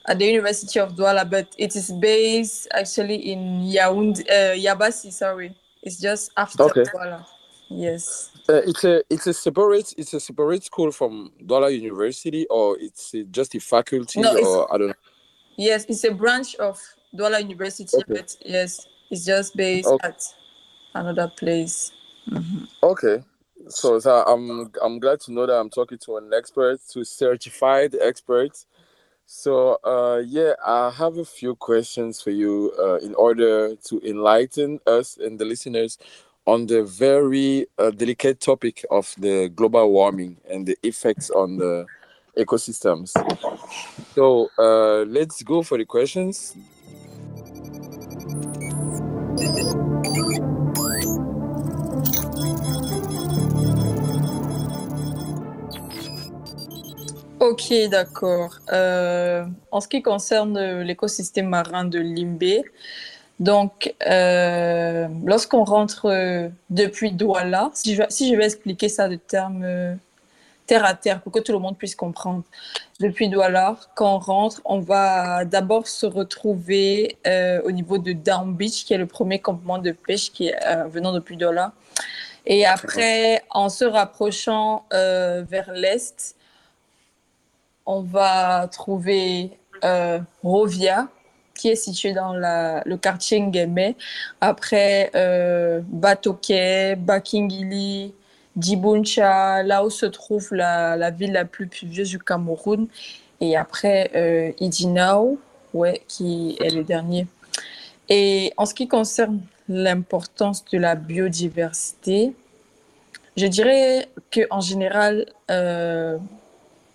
at the University of Douala, but it is based actually in Yaoundé, uh, Yabassi, sorry. It's just after Okay. Douala. Yes. Uh, it's a it's a separate it's a separate school from Douala University, or it's uh, just a faculty, No, or I don't know. Yes, it's a branch of Douala University, Okay. but yes, it's just based Okay. at another place. Okay. So, so I'm I'm glad to know that I'm talking to an expert, to certified expert. So uh, yeah, I have a few questions for you uh, in order to enlighten us and the listeners on the very uh, delicate topic of the global warming and the effects on the ecosystems. So uh, let's go for the questions. Ok, d'accord. Euh, en ce qui concerne l'écosystème marin de Limbé, Donc, euh, lorsqu'on rentre euh, depuis Douala, si je, si je vais expliquer ça de termes euh, terre à terre pour que tout le monde puisse comprendre, depuis Douala, quand on rentre, on va d'abord se retrouver au niveau de Down Beach, qui est le premier campement de pêche qui est venant depuis Douala. Et après, en se rapprochant vers l'est, on va trouver euh, Rovia, qui est situé dans la, le quartier Ngeme. Après, euh, Batoke, Bakingili, Dibuncha, là où se trouve la, la ville la plus pluvieuse du Cameroun. Et après, euh, Idinao, ouais, qui est le dernier. Et en ce qui concerne l'importance de la biodiversité, je dirais qu'en général, euh,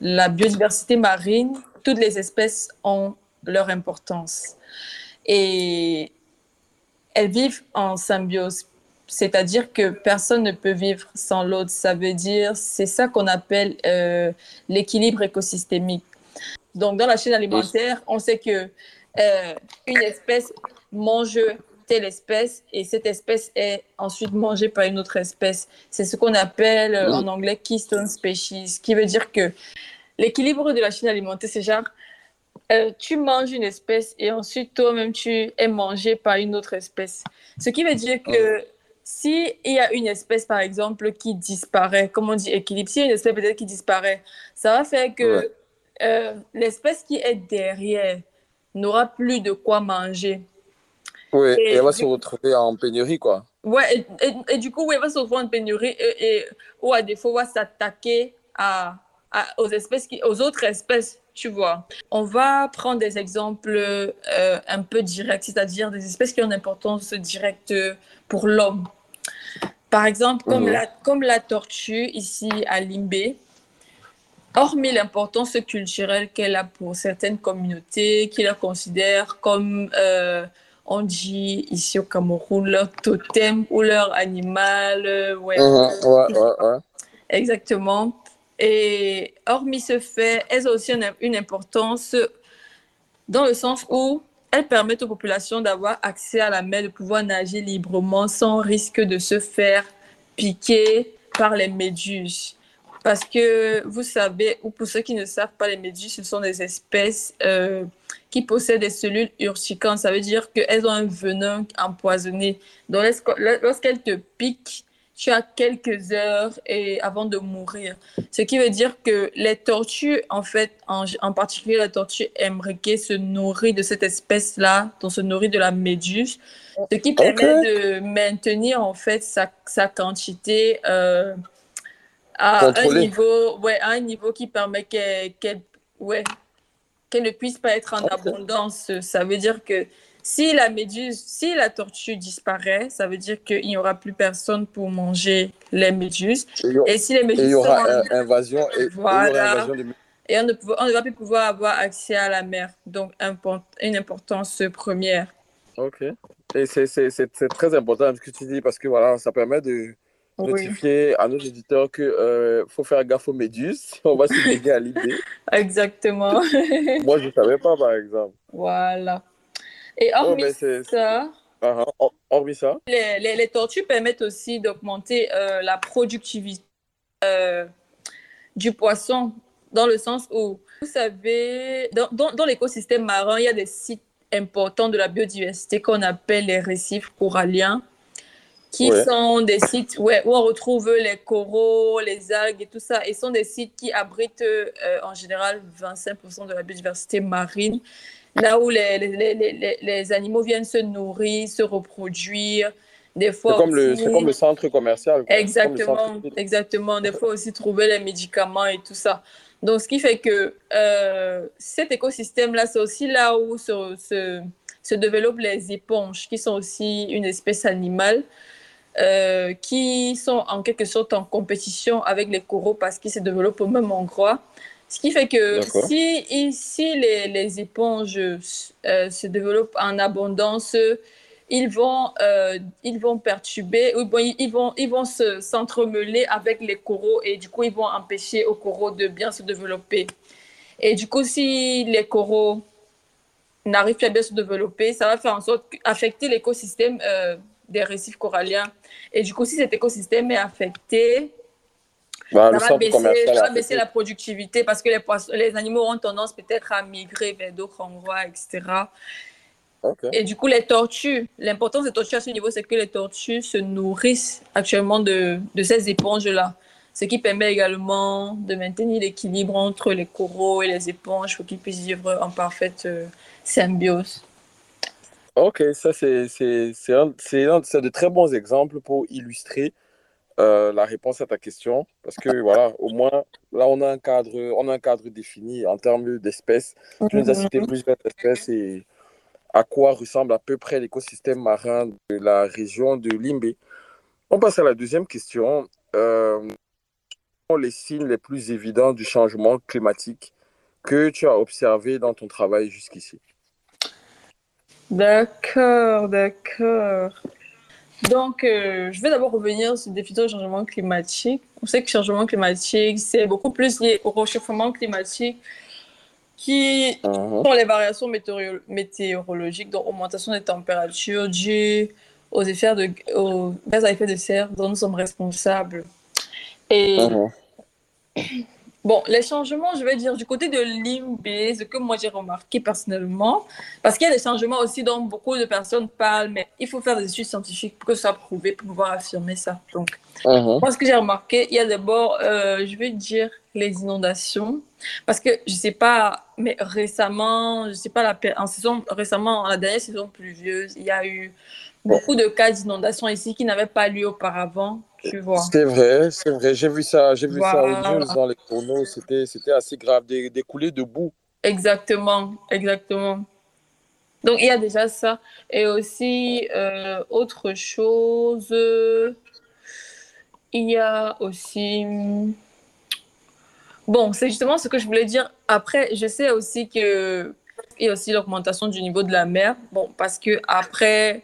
la biodiversité marine, toutes les espèces ont leur importance. Et elles vivent en symbiose, c'est-à-dire que personne ne peut vivre sans l'autre. Ça veut dire, c'est ça qu'on appelle euh, l'équilibre écosystémique. Donc, dans la chaîne alimentaire, on sait que euh, une espèce mange telle espèce et cette espèce est ensuite mangée par une autre espèce. C'est ce qu'on appelle euh, en anglais keystone species, qui veut dire que l'équilibre de la chaîne alimentaire, c'est genre euh, tu manges une espèce et ensuite toi-même tu es mangé par une autre espèce. Ce qui veut dire que si il y a une espèce par exemple qui disparaît, comme on dit équilibre, si y a une espèce peut-être qui disparaît, ça va faire que Ouais. euh, l'espèce qui est derrière n'aura plus de quoi manger. Oui, Et et elle va du- se retrouver en pénurie, quoi. Ouais, et, et- et du coup, elle va se retrouver en pénurie et, ou à défaut, va s'attaquer à, à- aux espèces, qui, aux autres espèces, tu vois. On va prendre des exemples euh, un peu directs, c'est-à-dire des espèces qui ont une importance directe pour l'homme. Par exemple, comme, la, comme la tortue ici à Limbé, hormis l'importance culturelle qu'elle a pour certaines communautés, qui la considèrent comme, euh, on dit ici au Cameroun, leur totem ou leur animal. ouais. Mhm, Ouais, ouais, ouais. Exactement. Et hormis ce fait, elles ont aussi une, une importance dans le sens où elles permettent aux populations d'avoir accès à la mer, de pouvoir nager librement sans risque de se faire piquer par les méduses. Parce que vous savez, ou pour ceux qui ne savent pas, les méduses, ce sont des espèces euh, qui possèdent des cellules urticantes. Ça veut dire qu'elles ont un venin empoisonné. Donc, lorsqu'- lorsqu'elles te piquent, tu as quelques heures et avant de mourir. Ce qui veut dire que les tortues, en fait, en, en particulier la tortue embriquée, se nourrit de cette espèce-là, donc se nourrit de la méduse, ce qui permet de maintenir en fait sa, sa quantité euh, à un niveau, ouais, à un niveau qui permet qu'elle qu'elle- ouais, qu'elle ne puisse pas être en abondance. Ça veut dire que si la méduse, si la tortue disparaît, ça veut dire qu'il n'y aura plus personne pour manger les méduses. Et il y aura- Et si les et méduses il y aura sont en- invasion et, et il y aura Voilà. de et on ne, peut- on ne va plus pouvoir avoir accès à la mer. Donc, import- une importance première. Ok. Et c'est c'est- c'est- c'est très important ce que tu dis parce que voilà, ça permet de Oui. notifier à nos éditeurs que euh, faut faire gaffe aux méduses. <laughs> On va se baigner à l'idée. Exactement. <laughs> Moi, je ne savais pas, par exemple. voilà. Et Oh, hormis c'est- ça. Hor- Hormis ça, les, les- les tortues permettent aussi d'augmenter euh, la productivité euh, du poisson, dans le sens où, vous savez, dans, dans- dans l'écosystème marin, il y a des sites importants de la biodiversité qu'on appelle les récifs coralliens, qui Ouais. sont des sites où on retrouve les coraux, les algues et tout ça, et sont des sites qui abritent euh, en général 25% de la biodiversité marine, là où les, les, les, les, les animaux viennent se nourrir, se reproduire. Des fois c'est comme, le- aussi- c'est comme le centre commercial. Exactement, centre- exactement. Des fois aussi trouver les médicaments et tout ça. Donc, ce qui fait que euh, cet écosystème-là, c'est aussi là où se, se, se développent les éponges, qui sont aussi une espèce animale, euh, qui sont en quelque sorte en compétition avec les coraux parce qu'ils se développent au même endroit. Ce qui fait que si, si les, les éponges euh, se développent en abondance, ils vont, euh, ils vont perturber, ou bon, ils vont, ils vont se- s'entremêler avec les coraux et du coup, ils vont empêcher aux coraux de bien se développer. Et du coup, si les coraux n'arrive plus à bien se développer, ça va faire en sorte affecter l'écosystème des récifs coralliens. Et du coup, si cet écosystème est affecté, Bah, ça va, baisser, ça va la productivité parce que les, poissons, les animaux auront tendance peut-être à migrer vers d'autres endroits, etc. Et du coup, les tortues, l'importance des tortues à ce niveau, c'est que les tortues se nourrissent actuellement de, de ces éponges-là. Ce qui permet également de maintenir l'équilibre entre les coraux et les éponges pour qu'ils puissent vivre en parfaite euh, symbiose. Ok, ça c'est un- de très bons exemples pour illustrer euh, la réponse à ta question parce que voilà, au moins là on a un cadre on a un cadre défini en termes d'espèces. Tu nous as cité plusieurs espèces et à quoi ressemble à peu près l'écosystème marin de la région de Limbé. On passe à la deuxième question. Euh, quels sont les signes les plus évidents du changement climatique que tu as observé dans ton travail jusqu'ici? D'accord, d'accord. Donc, euh, je vais d'abord revenir sur la définition du changement climatique. On sait que le changement climatique, c'est beaucoup plus lié au réchauffement climatique qui Mhm. sont les variations météoro- météorologiques, donc augmentation des températures dues aux effets de aux gaz à effet de serre dont nous sommes responsables. Et Mhm. Bon, les changements, je vais dire, du côté de l'IMB, ce que moi j'ai remarqué personnellement, parce qu'il y a des changements aussi dont beaucoup de personnes parlent, mais il faut faire des études scientifiques pour que ce soit prouvé, pour pouvoir affirmer ça. Donc, Mhm. moi, ce que j'ai remarqué, il y a d'abord, euh, je vais dire, les inondations, parce que je sais pas, mais récemment, je sais pas, la, en saison, récemment, en la dernière saison pluvieuse, il y a eu beaucoup de cas d'inondations ici qui n'avaient pas lieu auparavant, tu vois. C'est vrai, c'est vrai. J'ai vu ça, j'ai vu ça aux news dans les journaux. C'était, c'était assez grave. Des, des coulées de boue. Exactement, exactement. Donc, il y a déjà ça. Et aussi, euh, autre chose, il y a aussi... Bon, c'est justement ce que je voulais dire. Après, je sais aussi que il y a aussi l'augmentation du niveau de la mer. Bon, parce que après,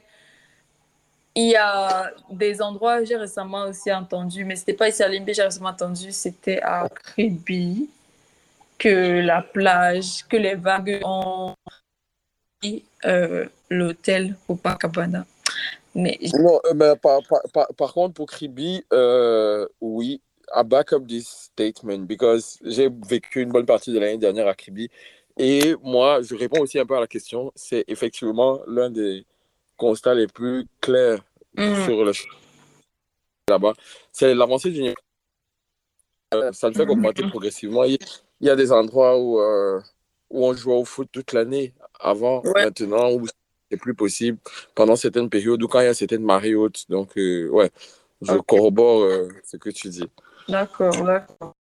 il y a des endroits, j'ai récemment aussi entendu, mais c'était pas ici à Limbé, j'ai récemment entendu, c'était à Kribi, que la plage, que les vagues ont pris euh, l'hôtel Copacabana. Mais Non, euh, mais par, par, par, par contre, pour Kribi, euh, oui, I back up this statement because j'ai vécu une bonne partie de l'année dernière à Kribi. Et moi, je réponds aussi un peu à la question. C'est effectivement l'un des constats les plus clairs Mhm. sur le là-bas. C'est l'avancée du niveau. Euh, ça ne fait qu'augmenter progressivement. Il y a des endroits où, euh, où on jouait au foot toute l'année avant, Ouais. maintenant, où c'est plus possible pendant certaines périodes ou quand il y a certaines marées hautes. Donc, euh, ouais, je corrobore euh, ce que tu dis. D'accord, d'accord.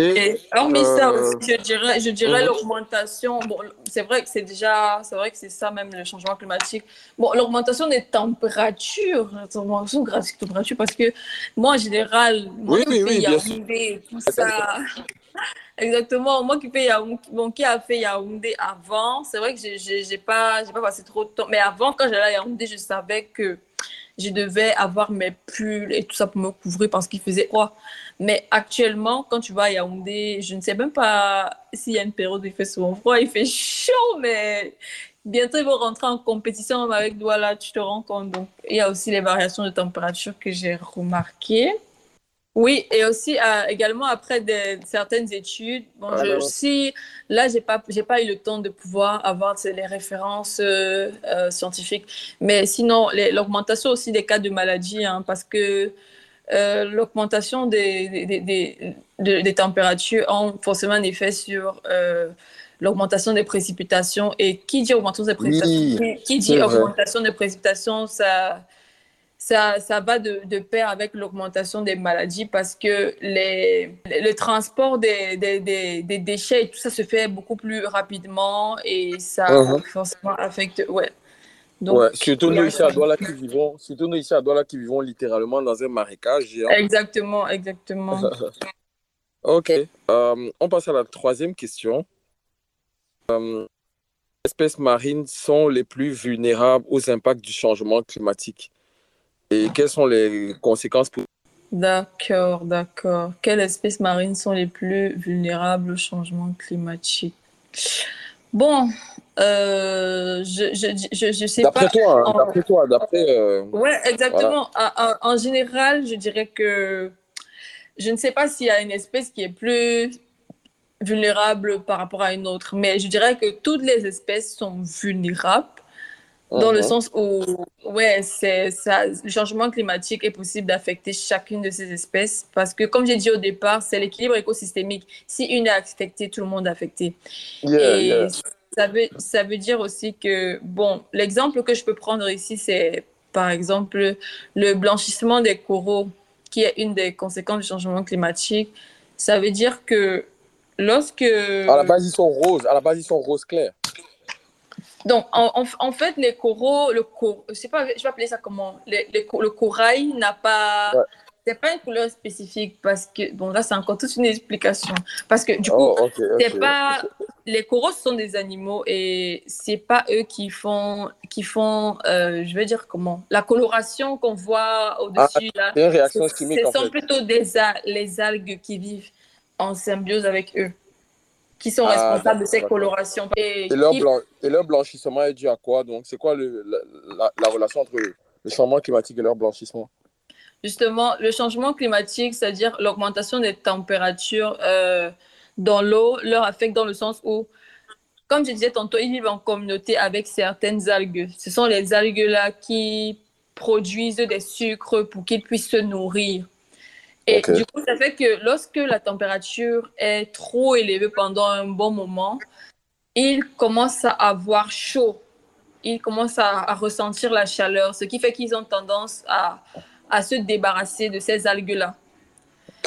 Et hormis ça euh, aussi, je dirais, je dirais mhm. l'augmentation. Bon, c'est vrai que c'est déjà, c'est vrai que c'est ça même le changement climatique. Bon, l'augmentation des températures, l'augmentation de la température, parce que moi en général, moi Oui, qui oui, fais oui. Yaoundé, tout ça. <laughs> Exactement, moi qui fais Yaoundé, bon, qui a fait Yaoundé avant, c'est vrai que j'ai pas, j'ai pas passé trop de temps. Mais avant, quand j'allais à Yaoundé, je savais que je devais avoir mes pulls et tout ça pour me couvrir parce qu'il faisait froid. Mais actuellement, quand tu vas à Yaoundé, je ne sais même pas s'il y a une période où il fait souvent froid, il fait <laughs> chaud, mais bientôt ils vont rentrer en compétition avec Douala, tu te rends compte. Donc, il y a aussi les variations de température que j'ai remarquées. Oui, et aussi euh, également après des, certaines études, bon, je, Alors. si là j'ai pas j'ai pas eu le temps de pouvoir avoir les références euh, euh, scientifiques, mais sinon l'augmentation aussi des cas de maladie, hein, parce que l'augmentation des, des, des, des, de- des températures ont forcément un effet sur l'augmentation des précipitations. Et qui dit augmentation des précipitations, Oui, qui, qui dit augmentation des précipitations, ça, ça, ça va de, de pair avec l'augmentation des maladies parce que les, le transport des, des, des, des déchets et tout ça se fait beaucoup plus rapidement et ça Mhm. forcément affecte. Ouais. Donc, ouais, surtout nous ici à. Douala qui vivons, surtout nous ici à Douala qui vivons littéralement dans un marécage géant. Exactement, exactement. <laughs> Ok, euh, on passe à la troisième question. Euh, les espèces marines sont les plus vulnérables aux impacts du changement climatique. Et quelles sont les conséquences pour... D'accord, d'accord. Quelles espèces marines sont les plus vulnérables au changement climatique? Bon, euh, je, je, je, je sais pas. D'après toi, hein, En- d'après toi, d'après. euh, Ouais, exactement. En, en- en général, je dirais que je ne sais pas s'il y a une espèce qui est plus vulnérable par rapport à une autre, mais je dirais que toutes les espèces sont vulnérables dans le Mhm. sens où, ouais, c'est ça, le changement climatique est possible d'affecter chacune de ces espèces parce que, comme j'ai dit au départ, c'est l'équilibre écosystémique. Si une est affectée, tout le monde est affecté. Yeah, Et yeah. ça veut, ça veut dire aussi que, bon, l'exemple que je peux prendre ici, c'est par exemple le blanchissement des coraux, qui est une des conséquences du changement climatique. Ça veut dire que lorsque... À la base, ils sont roses. À la base, ils sont roses clairs. Donc, en, en- fait, les coraux, le cor... je sais pas, je vais appeler ça comment, co- le corail n'a pas... Ouais. C'est pas une couleur spécifique parce que, bon, là, c'est encore toute une explication. Parce que, du coup, Oh, c'est pas les coraux sont des animaux et c'est pas eux qui font qui font euh, je vais dire comment la coloration qu'on voit au-dessus là Ah, une réaction ce- chimique, ce en sont fait. plutôt des les algues qui vivent en symbiose avec eux qui sont Ah, responsables de ces colorations et, Et leur, qui- blan- et leur blanchissement est dû à quoi? Donc, c'est quoi le, la, la- la relation entre le changement climatique et leur blanchissement? Justement, le changement climatique, c'est-à-dire l'augmentation des températures euh, dans l'eau, leur affecte dans le sens où, comme je disais tantôt, ils vivent en communauté avec certaines algues. Ce sont les algues-là qui produisent des sucres pour qu'ils puissent se nourrir. Et du coup, ça fait que lorsque la température est trop élevée pendant un bon moment, ils commencent à avoir chaud. Ils commencent à, à ressentir la chaleur, ce qui fait qu'ils ont tendance à, à se débarrasser de ces algues-là.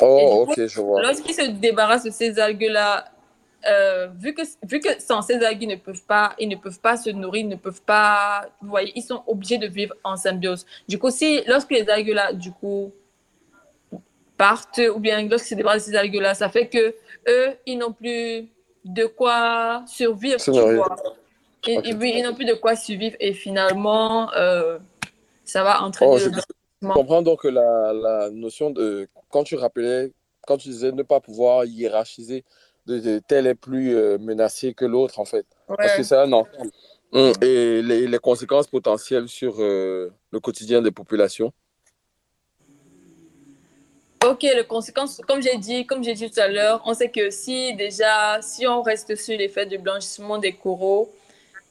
Oh, ok, je vois. Lorsqu'ils se débarrassent de ces algues-là, euh, vu, que, vu que sans ces algues, ils ne peuvent pas, ils ne peuvent pas se nourrir, ils ne peuvent pas, vous voyez, ils sont obligés de vivre en symbiose. Du coup, si, lorsque les algues-là, du coup, partent, ou bien lorsqu'ils se débarrassent de ces algues-là, ça fait que eux, ils n'ont plus de quoi survivre, tu vois. Ils, n'ont plus de quoi survivre et finalement, euh, ça va entraîner Oh, je- comprends donc que la, la notion de. Quand tu rappelais, quand tu disais ne pas pouvoir hiérarchiser, de, de tel est plus euh, menacé que l'autre, en fait. Parce Ouais. que c'est un ensemble. Hum, Et les, les conséquences potentielles sur euh, le quotidien des populations. Ok, les conséquences, comme j'ai dit, comme j'ai dit tout à l'heure, on sait que si déjà, si on reste sur l'effet du blanchissement des coraux,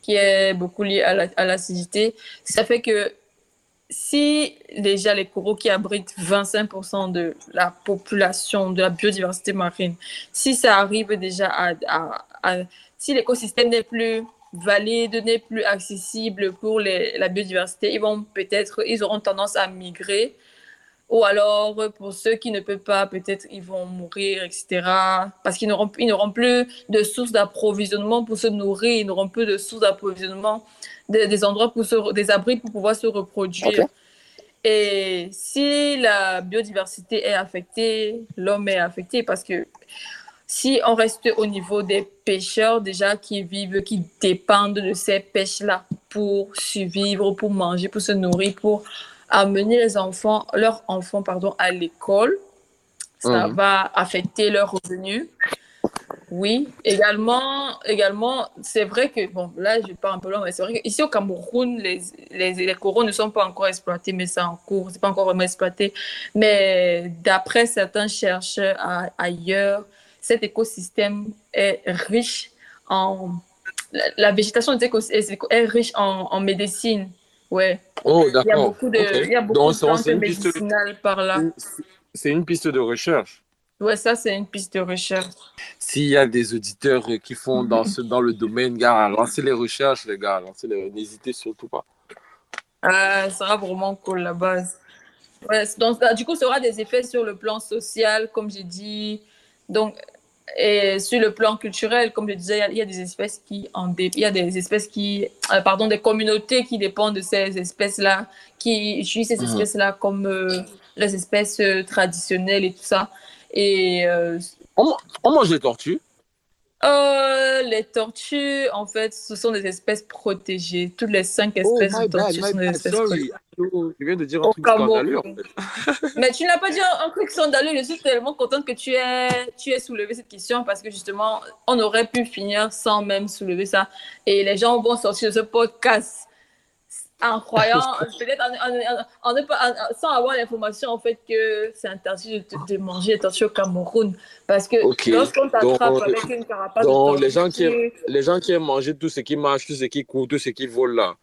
qui est beaucoup lié à la- à l'acidité, ça fait que si déjà les coraux qui abritent 25% de la population, de la biodiversité marine, si ça arrive déjà à, si l'écosystème n'est plus valide, n'est plus accessible pour la biodiversité, ils vont peut-être, ils auront tendance à migrer ou alors, pour ceux qui ne peuvent pas, peut-être ils vont mourir, etc. Parce qu'ils n'auront ils n'auront plus de sources d'approvisionnement pour se nourrir, ils n'auront plus de sources d'approvisionnement, des, des endroits pour se, des abris pour pouvoir se reproduire. Et si la biodiversité est affectée, l'homme est affecté parce que si on reste au niveau des pêcheurs déjà qui vivent, qui dépendent de ces pêches-là pour survivre, pour manger, pour se nourrir, pour amener les enfants, leurs enfants pardon, à l'école, ça Mhm. va affecter leurs revenus. Oui, également, également c'est vrai que, bon, là, je pars un peu loin, mais c'est vrai qu'ici au Cameroun, les, les, les coraux ne sont pas encore exploités, mais c'est en cours, c'est pas encore vraiment exploité. Mais d'après certains chercheurs à- ailleurs, cet écosystème est riche en. La, la végétation est, est riche en, en médecine. Ouais. Oh, Il y a d'accord. beaucoup de, Ok. il y a beaucoup Donc, de c'est- plantes c'est une piste de- médicinales par là. C'est une piste de recherche. Ouais, ça, c'est une piste de recherche. S'il y a des auditeurs qui font dans, ce, dans le domaine, gars, lancez les recherches, les gars. Lancez les... N'hésitez surtout pas. Euh, ça sera vraiment cool la base. Ouais, donc, euh, du coup, ça aura des effets sur le plan social, comme j'ai dit. Donc, et sur le plan culturel, comme je disais, il y a- il y, a des espèces qui en dé- il y a des espèces qui, euh, pardon, des communautés qui dépendent de ces espèces-là, qui utilisent ces Mhm. espèces-là comme euh, les espèces euh, traditionnelles et tout ça. Et euh, On, on mange des tortues. Euh, les tortues, en fait, ce sont des espèces protégées. Toutes les cinq Oh, espèces de tortues sont des espèces sorry. protégées. Tokyo. Je viens de dire un Au truc scandaleux, en fait. <laughs> Mais tu n'as pas dit un, un truc scandaleux. Je suis tellement contente que tu aies, tu aies soulevé cette question parce que justement, on aurait pu finir sans même soulever ça. Et les gens vont sortir de ce podcast en croyant, peut-être en, en- en- sans avoir l'information en fait que c'est interdit de, de manger tortues au Cameroun. Parce que lorsqu'on t'attrape avec une carapace Donc, de les gens, qui les gens qui aiment manger tout ce qui marche, tout ce qui court, tout ce qui vole là,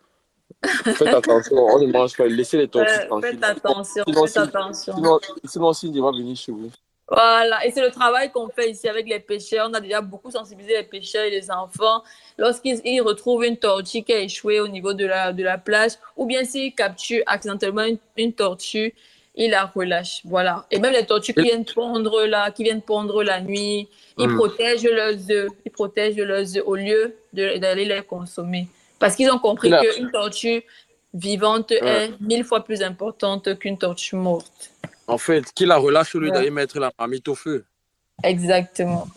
<laughs> faites attention, on ne mange pas. Laissez les tortues euh, tranquilles. faites attention, Sinon, faites attention. Sinon, sinon Cindy va venir chez vous. Voilà, et c'est le travail qu'on fait ici avec les pêcheurs. On a déjà beaucoup sensibilisé les pêcheurs et les enfants. Lorsqu'ils ils retrouvent une tortue qui a échoué au niveau de la, de la plage, ou bien s'ils capturent accidentellement une, une tortue, ils la relâchent. Voilà. Et même les tortues qui viennent pondre là, qui viennent pondre la nuit, ils Mm. protègent leurs œufs. Ils protègent leurs œufs au lieu d'aller les consommer. Parce qu'ils ont compris qu'une tortue vivante est mille fois plus importante qu'une tortue morte. En fait, qui la relâche au lieu Ouais. d'aller mettre la marmite au feu? Exactement.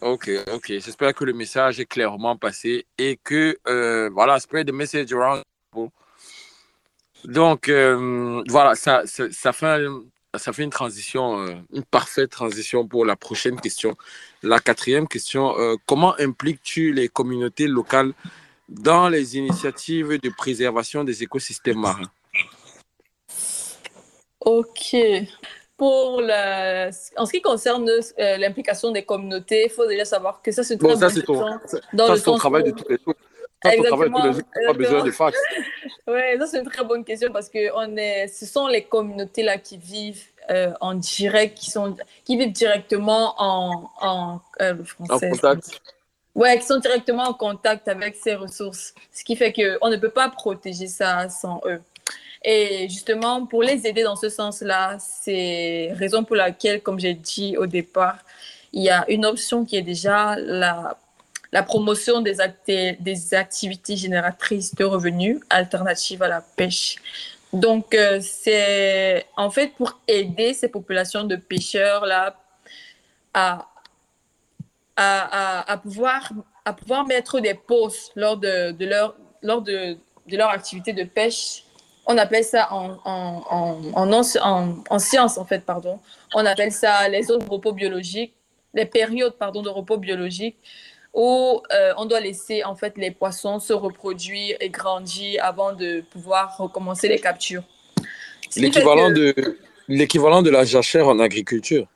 Ok, ok. J'espère que le message est clairement passé et que, euh, voilà, spread the message around. Donc, euh, voilà, ça, ça, ça fait, un- ça fait une transition, euh, une parfaite transition pour la prochaine question. La quatrième question, comment impliques-tu les communautés locales dans les initiatives de préservation des écosystèmes marins? Ok. Pour la... En ce qui concerne euh, l'implication des communautés, il faut déjà savoir que ça, c'est Bon, ça, c'est ton, ça, Dans ça, ton travail où- de tous les jours. Ça, ton travail pas besoin de fax. <laughs> Ouais, ça c'est une très bonne question parce que on est, ce sont les communautés là qui vivent euh, en direct, qui sont, qui vivent directement en, en euh, le En français. contact. Ouais, qui sont directement en contact avec ces ressources, ce qui fait que on ne peut pas protéger ça sans eux. Et justement, pour les aider dans ce sens-là, c'est raison pour laquelle, comme j'ai dit au départ, il y a une option qui est déjà la, promotion des, acti- des activités génératrices de revenus alternatives à la pêche. Donc, euh, c'est en fait pour aider ces populations de pêcheurs-là à, pouvoir, mettre des pauses lors de, leur, lors de leur activité de pêche. On appelle ça en, en, en, en, en, en, en science, en fait, pardon. On appelle ça les zones de repos biologiques, les périodes, pardon, de repos biologique où euh, on doit laisser, en fait, les poissons se reproduire et grandir avant de pouvoir recommencer les captures. Que- de, l'équivalent de la jachère en agriculture.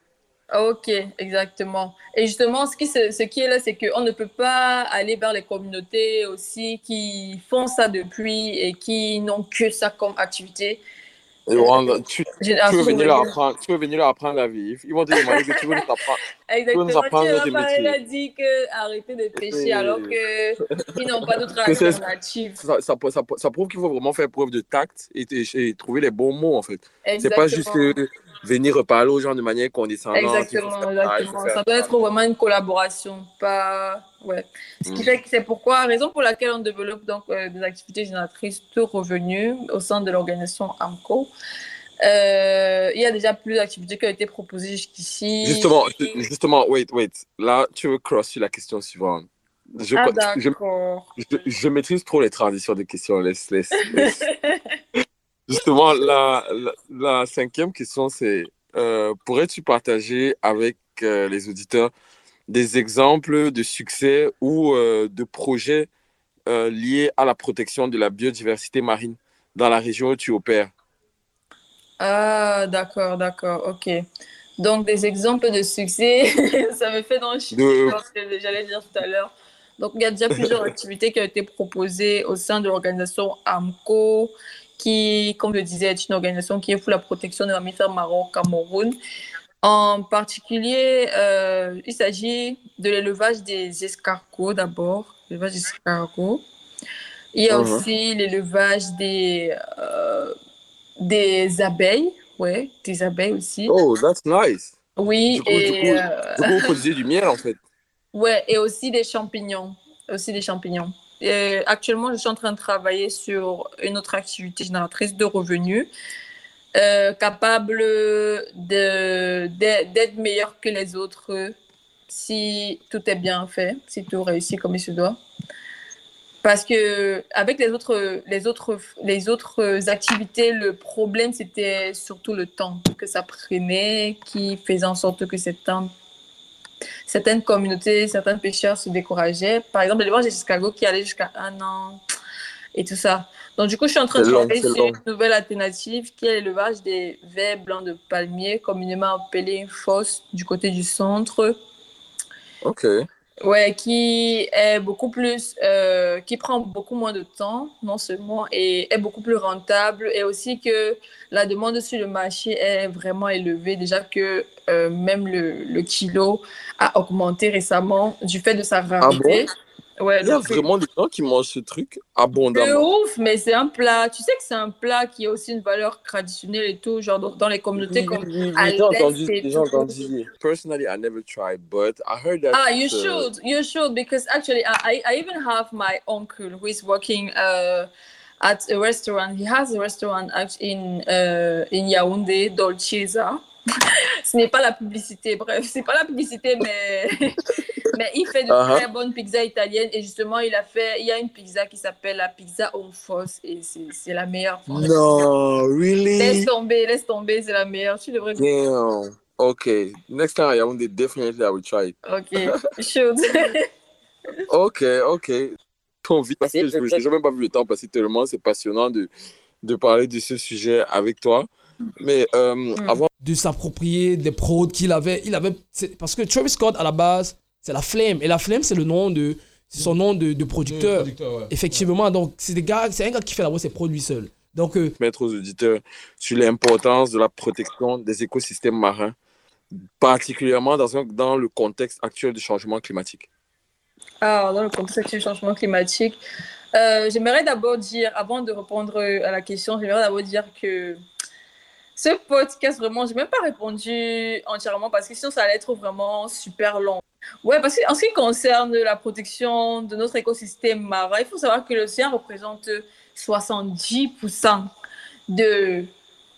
Ok, exactement. Et justement, ce qui, se- ce qui est là, c'est qu'on ne peut pas aller vers les communautés aussi qui font ça depuis et qui n'ont que ça comme activité. Et tu, tu, veux venir leur apprendre, tu veux venir leur apprendre la vie. Ils vont te demander que tu veux nous apprendre. Exactement. nous apprendre Tu vois, métiers. elle a dit que arrêter de pêcher Et- alors qu'ils n'ont pas d'autre <laughs> alternative. Ça, ça, ça, ça prouve qu'il faut vraiment faire preuve de tact et, et- et trouver les bons mots, en fait. C'est pas juste que venir parler aux gens de manière condescendante. Exactement, exactement. faire Ça doit être vraiment une collaboration, pas ouais. Ce qui Mm. fait que c'est pourquoi, raison pour laquelle on développe donc euh, des activités génératrices de revenus au sein de l'organisation AMCO. Euh, il y a déjà plus d'activités qui ont été proposées jusqu'ici. Justement, justement, wait, wait. Là, tu veux cross sur la question suivante. Je, ah je, je maîtrise trop les transitions de questions. Laisse, laisse, laisse. <laughs> Justement, la, la, la cinquième question, c'est euh, pourrais-tu partager avec euh, les auditeurs des exemples de succès ou euh, de projets liés à la protection de la biodiversité marine dans la région où tu opères? Ah d'accord, d'accord, ok. Donc des exemples de succès, <laughs> ça me fait dans le De- ce que j'allais dire tout à l'heure. Donc il y a déjà plusieurs <laughs> activités qui ont été proposées au sein de l'organisation AMCO, qui, comme je disais, est une organisation qui est pour la protection des mammifères marins au Cameroun. En particulier, euh, il s'agit de l'élevage des escargots d'abord, l'élevage des escargots. Il y a Mhm. aussi l'élevage des, euh, des abeilles, ouais, des abeilles aussi. Oh, that's nice. Oui, Du coup, et, du coup, euh, du coup, vous produisez du miel en fait. <laughs> ouais, et aussi des champignons, aussi des champignons. Et actuellement, je suis en train de travailler sur une autre activité génératrice de revenus, euh, capable d'être meilleur que les autres si tout est bien fait, si tout réussit comme il se doit. Parce que avec les autres, les autres, les autres activités, le problème c'était surtout le temps que ça prenait, qui faisait en sorte que cet temps, certaines communautés, certains pêcheurs se décourageaient. Par exemple, l'élevage de Chicago qui allait jusqu'à un an et tout ça. Donc du coup, je suis en train de travailler sur une nouvelle alternative qui est l'élevage des vers blancs de palmier, communément appelé fosse du côté du centre. Ok. Ouais, qui est beaucoup plus, euh, qui prend beaucoup moins de temps, non seulement, et est beaucoup plus rentable, et aussi que la demande sur le marché est vraiment élevée, déjà que euh, même le, le kilo a augmenté récemment du fait de sa rareté. Ouais, Il y a c'est- vraiment des gens qui mangent ce truc de abondamment. ouf, mais c'est un plat. Tu sais que c'est un plat qui a aussi une valeur traditionnelle et tout, genre dans, les communautés Oui, comme oui, oui, j'ai entendu, j'ai entendu. Personally, I never tried, but I heard that. Ah, you uh, should, you should, because actually, I, I even have my uncle who is working uh, at a restaurant. He has a restaurant in uh, in Yaoundé, Dolceza. <laughs> Ce n'est pas la publicité, bref, c'est pas la publicité, mais <laughs> mais il fait de Uh-huh. très bonnes pizzas italiennes et justement, il a fait, il y a une pizza qui s'appelle la pizza on fosse et c'est c'est la meilleure. No, really? Laisse tomber, laisse tomber, c'est la meilleure. Tu devrais. Damn. Okay. Next time I Yaoundé, definitely I will try it. Ok, <laughs> shoot. Ok, ok. Trop vite parce que je n'ai même pas vu le temps passer tellement c'est passionnant de, de parler de ce sujet avec toi. Mais euh, Hmm. avant de s'approprier des prods qu'il avait. Il avait c'est- parce que Travis Scott, à la base, c'est la Flemme. Et la Flemme, c'est le nom de. C'est son nom de, de producteur. producteur, ouais. Effectivement, donc c'est des gars, c'est un gars qui fait la voix ses prods lui seul. Donc, euh, mettre aux auditeurs sur l'importance de la protection des écosystèmes marins, particulièrement dans, un, dans le contexte actuel du changement climatique. Alors, dans le contexte du changement climatique, euh, j'aimerais d'abord dire, avant de répondre à la question, j'aimerais d'abord dire que ce podcast, vraiment, je n'ai même pas répondu entièrement parce que sinon, ça allait être vraiment super long. Ouais, parce qu'en ce qui concerne la protection de notre écosystème marin, il faut savoir que l'océan représente 70% de,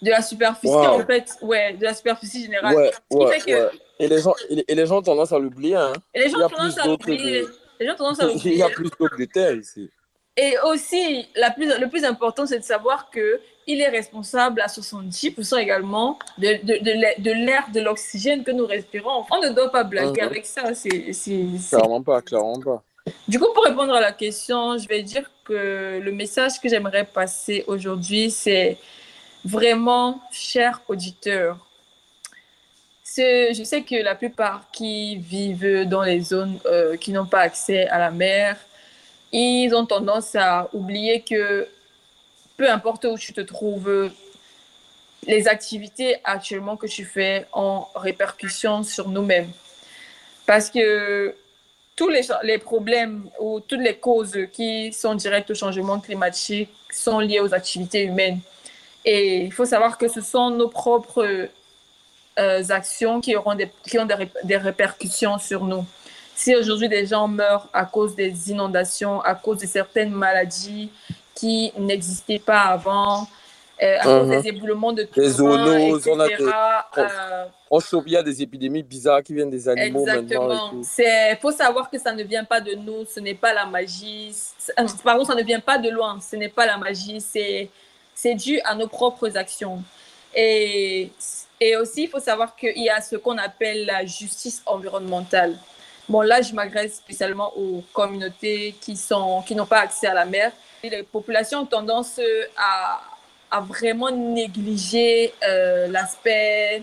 de la superficie, Wow. en fait, ouais, de la superficie générale. Ouais, ouais, que-. Et les, gens, et, les- et les gens ont tendance à l'oublier. Hein. Et les gens ont tendance à d'autres <laughs> l'oublier. de- Les gens tendance à Il y l'oublier. a plus que de terre ici. Et aussi, la plus, le plus important, c'est de savoir que il est responsable à 70% également de, de, de l'air- de l'air, de l'oxygène que nous respirons. On ne doit pas blaguer Mhm. avec ça. C'est, c'est- c'est- Clairement pas, clairement pas. Du coup, pour répondre à la question, je vais dire que le message que j'aimerais passer aujourd'hui, c'est vraiment, chers auditeurs, ce- je sais que la plupart qui vivent dans les zones euh, qui n'ont pas accès à la mer, ils ont tendance à oublier que peu importe où tu te trouves, les activités actuellement que tu fais ont répercussion sur nous-mêmes. Parce que tous les, problèmes ou toutes les causes qui sont directes au changement climatique sont liées aux activités humaines. Et il faut savoir que ce sont nos propres euh, actions qui auront des, qui ont des, des répercussions sur nous. Si aujourd'hui des gens meurent à cause des inondations, à cause de certaines maladies qui n'existaient pas avant, euh, à cause Mhm. des éboulements de Les terrain, zoonoses, on a etc., des- euh, On il a des épidémies bizarres qui viennent des animaux. Exactement. tout. C'est faut savoir que ça ne vient pas de nous, ce n'est pas la magie. Euh, Pardon, ça ne vient pas de loin, ce n'est pas la magie, c'est dû à nos propres actions. Et et aussi, il faut savoir qu'il y a ce qu'on appelle la justice environnementale. Bon, là, je m'adresse spécialement aux communautés qui sont qui n'ont pas accès à la mer. Les populations ont tendance à, à vraiment négliger euh, l'aspect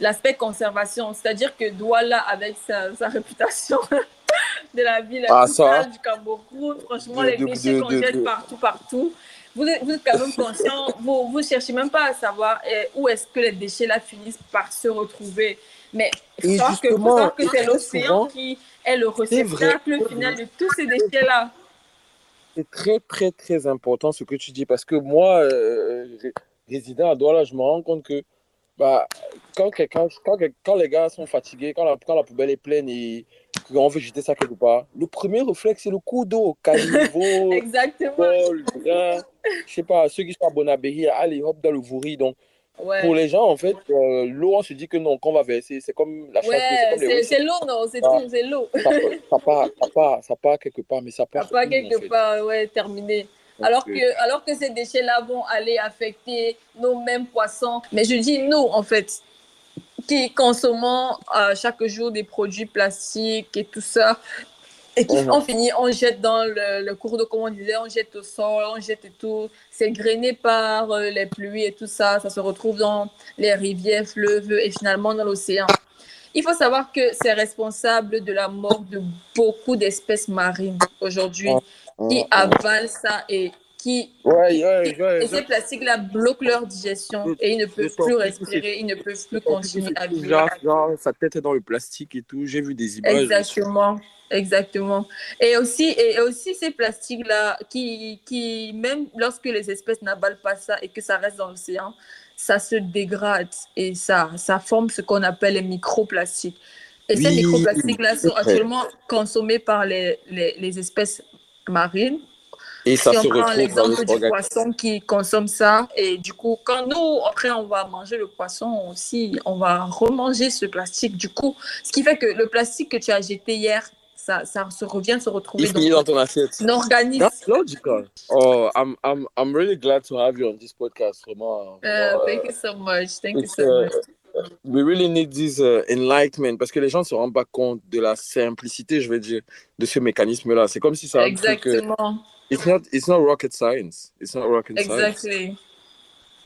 l'aspect conservation, c'est-à-dire que Douala, avec sa, sa réputation <laughs> de la ville la Ah, ça. du Cameroun, franchement, De- les déchets qu'on jette partout, partout, vous êtes, vous êtes quand même conscient, <laughs> vous ne cherchez même pas à savoir eh, où est-ce que les déchets là finissent par se retrouver. Mais faut savoir que, que c'est l'océan qui est le réceptacle final de tous ces déchets-là. C'est très, très, très important ce que tu dis parce que moi, euh, ré- résident à Douala, je me rends compte que bah, quand, quand, quand les gars sont fatigués, quand la, quand la poubelle est pleine et qu'on veut jeter ça quelque part, le premier réflexe, c'est le coup d'eau. <laughs> Caniveau, Exactement. bol, grain, je sais pas, ceux qui sont à Bonabéry, allez hop dans le vouri. Donc, Ouais. Pour les gens, en fait, euh, l'eau, on se dit que non, qu'on va verser, c'est comme la Ouais, c'est l'eau, non, c'est Ah. tout, c'est l'eau. Ça, ça part, ça part, ça part quelque part, mais ça part. Pas où, en quelque fait part, ouais, terminé. Alors que, alors que ces déchets-là vont aller affecter nos mêmes poissons. Mais je dis nous, en fait, qui consommons euh, chaque jour des produits plastiques et tout ça, et qui on finit, on jette dans le, le cours d'eau, comme on disait, on jette au sol, on jette et tout. C'est grainé par euh, les pluies et tout ça. Ça se retrouve dans les rivières, fleuves et finalement dans l'océan. Il faut savoir que c'est responsable de la mort de beaucoup d'espèces marines aujourd'hui qui Mhm. avalent ça et qui Ouais, ouais, ouais. et ces plastiques-là bloquent leur digestion et ils ne peuvent plus respirer, ils ne peuvent plus continuer à vivre. Genre, genre, sa tête est dans le plastique et tout. J'ai vu des images. Exactement, exactement. Et aussi, et aussi ces plastiques-là, qui, qui, même lorsque les espèces n'avalent pas ça et que ça reste dans l'océan, ça se dégrade et ça, ça forme ce qu'on appelle les microplastiques. Et ces microplastiques-là sont actuellement consommés par les, les, les espèces marines. Et ça si se on prend retrouve dans l'exemple du organisme. poisson qui consomme ça, et du coup, quand nous, après, on va manger le poisson aussi, on va remanger ce plastique. Du coup, ce qui fait que le plastique que tu as jeté hier, ça, ça se revient se retrouver Il finit dans ton assiette. ton organisme. That's logical. Oh, I'm, I'm, I'm really glad to have you on this podcast. Vraiment. Uh, vraiment, thank you so much. Thank you so much. we really need this uh, enlightenment parce que les gens ne se rendent pas compte de la simplicité, je vais dire, de ce mécanisme-là. C'est comme si ça. Exactement. It's not, it's not rocket science. It's not rocket science. Exactly.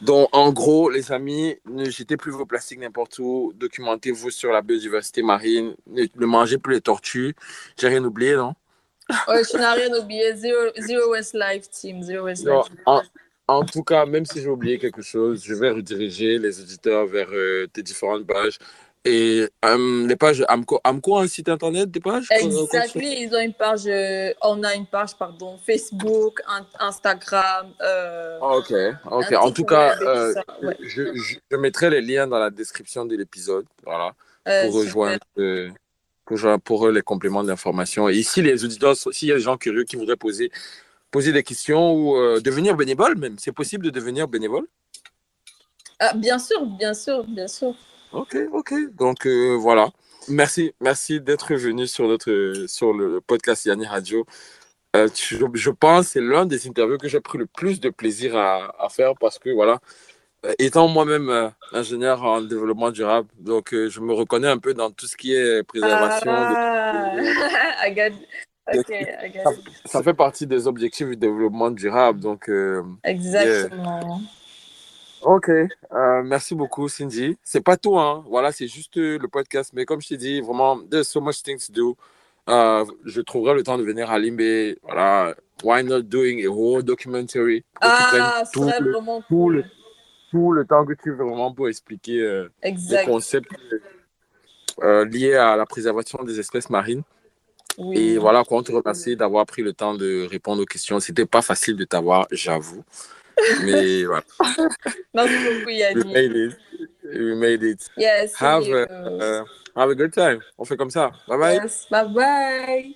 Donc, en gros, les amis, ne jetez plus vos plastiques n'importe où. Documentez-vous sur la biodiversité marine. Ne, ne mangez plus les tortues. J'ai rien oublié, non? Ouais, je n'ai rien oublié. Zero, zero Waste Life Team. Zero Waste Non, Life. en, en tout cas, même si j'ai oublié quelque chose, je vais rediriger les auditeurs vers euh, tes différentes pages. Et euh, les pages Amco, Amco a un site internet, des pages? Exactly. Ils ont une page, euh, on a une page, pardon, Facebook, in- Instagram. euh, Ah, Ok, ok. En tout cas, ça, ouais. je, je, je mettrai les liens dans la description de l'épisode. Voilà. Pour rejoindre pour, pour les compléments d'information. Et ici, les auditeurs, s'il y a des gens curieux qui voudraient poser, poser des questions ou devenir bénévole même, c'est possible de devenir bénévole? Ah, bien sûr, bien sûr, bien sûr. Ok, ok. Donc euh, voilà. Merci, merci d'être venu sur notre sur le podcast Yanni Radio. Euh, je, je pense que c'est l'un des interviews que j'ai pris le plus de plaisir à, à faire parce que voilà, euh, étant moi-même euh, ingénieur en développement durable, donc je me reconnais un peu dans tout ce qui est préservation. de- Ah, <laughs> I got, okay, I got it. ça fait partie des objectifs du développement durable. Donc, Exactement. Ok. Euh, merci beaucoup, Cindy. C'est pas tout, hein. Voilà, c'est juste euh, le podcast. Mais comme je t'ai dit, vraiment, there's so much things to do. Euh, je trouverai le temps de venir à Limbe. Voilà. Why not doing a whole documentary? Ah, tout serait le, vraiment tout, le, cool. tout le temps que tu veux vraiment pour expliquer euh, les concepts liés à la préservation des espèces marines. Oui. Et voilà, on te remercie d'avoir pris le temps de répondre aux questions. C'était pas facile de t'avoir, j'avoue. Mais voilà. <laughs> Merci beaucoup, <laughs> We Yanni. made it. We made it. Yes. Have a, uh, have a good time. On fait comme ça. Bye bye. Yes. Bye bye.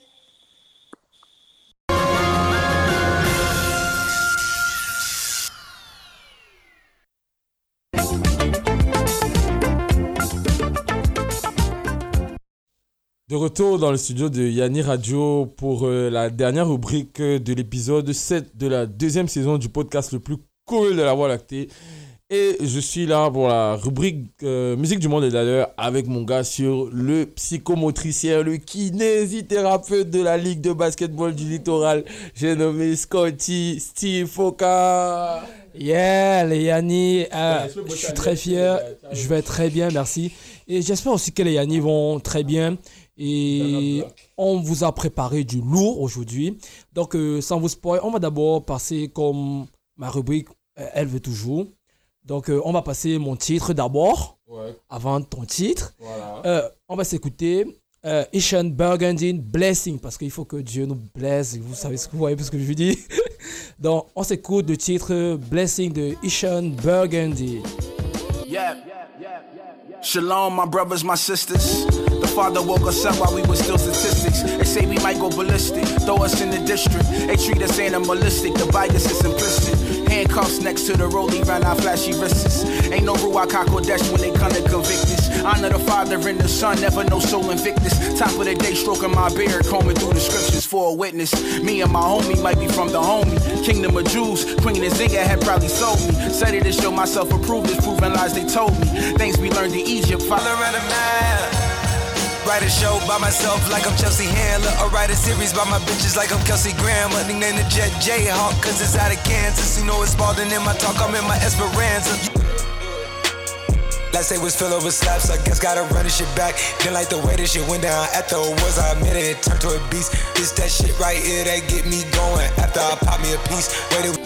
De retour dans le studio de Yanni Radio pour euh, la dernière rubrique euh, de l'épisode 7 de la deuxième saison du podcast le plus cool de la Voie lactée. Et je suis là pour la rubrique euh, musique du monde et d'ailleurs avec mon gars sur le psychomotricien, le kinésithérapeute de la Ligue de basketball du littoral. J'ai nommé Scotty Steve Foka. Yeah, les Yanni, euh, je suis très fier. Je vais très bien, merci. Et j'espère aussi que les Yanni vont très bien. Et on vous a préparé du lourd aujourd'hui. Donc, euh, sans vous spoiler, on va d'abord passer comme ma rubrique euh, Elle veut toujours. Donc, euh, on va passer mon titre d'abord, Ouais. avant ton titre. Voilà. Euh, on va s'écouter euh, Ishan Burgundy Blessing, parce qu'il faut que Dieu nous blesse. Vous savez ce que vous voyez, ce que je dis. <laughs> Donc, on s'écoute le titre Blessing de Ishan Burgundy. Yeah. Shalom, my brothers, my sisters. The father woke us up while we were still statistics. They say we might go ballistic, throw us in the district. They treat us animalistic, the bias is simplistic. Handcuffs next to the rollie round our flashy wrists. Ain't no Ruach Hakodesh when they come to convict us. Honor the father and the son, never no soul invictus. Top of the day, stroking my beard, combing through the scriptures for a witness. Me and my homie might be from the homie. Kingdom of Jews, Queen Zinga had probably sold me. Said it to show myself approved, it's proven lies they told me. Things we learned in Egypt. Follow around the map. Write a show by myself like I'm Chelsea Handler. Or write a series by my bitches like I'm Kelsey Grammer. Nickname the Jet Jayhawk, cause it's out of Kansas. You know it's Spalding in my talk, I'm in my Esperanza. Last day was filled over slaps, I guess gotta run this shit back. Didn't like the way this shit went down the awards, I admit it. Turned to a beast. This that shit right here that get me going. After I pop me a piece, waited.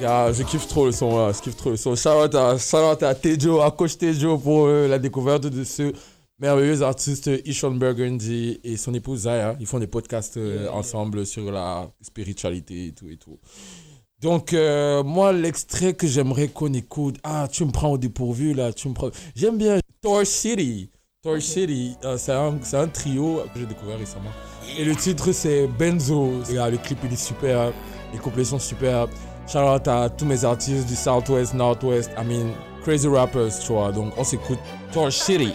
Yeah, je kiffe trop le son, là. je kiffe trop le son. Shout out à, shout out à Tejo, à Coach Tejo pour euh, la découverte de ce merveilleux artiste Ishon Burgundy et son épouse Zaya. Ils font des podcasts euh, ensemble sur la spiritualité et tout et tout. Donc, euh, moi, l'extrait que j'aimerais qu'on écoute, ah, tu me prends au dépourvu là, tu me prends. J'aime bien Torch City. Torch City, euh, c'est un, c'est un trio que j'ai découvert récemment. Et le titre, c'est Benzo. Regarde, le clip, il est super. Les couplets sont super. Shout out à tous mes artistes du Southwest, Northwest, I mean, crazy rappers, tu vois. Donc, on s'écoute Torch City.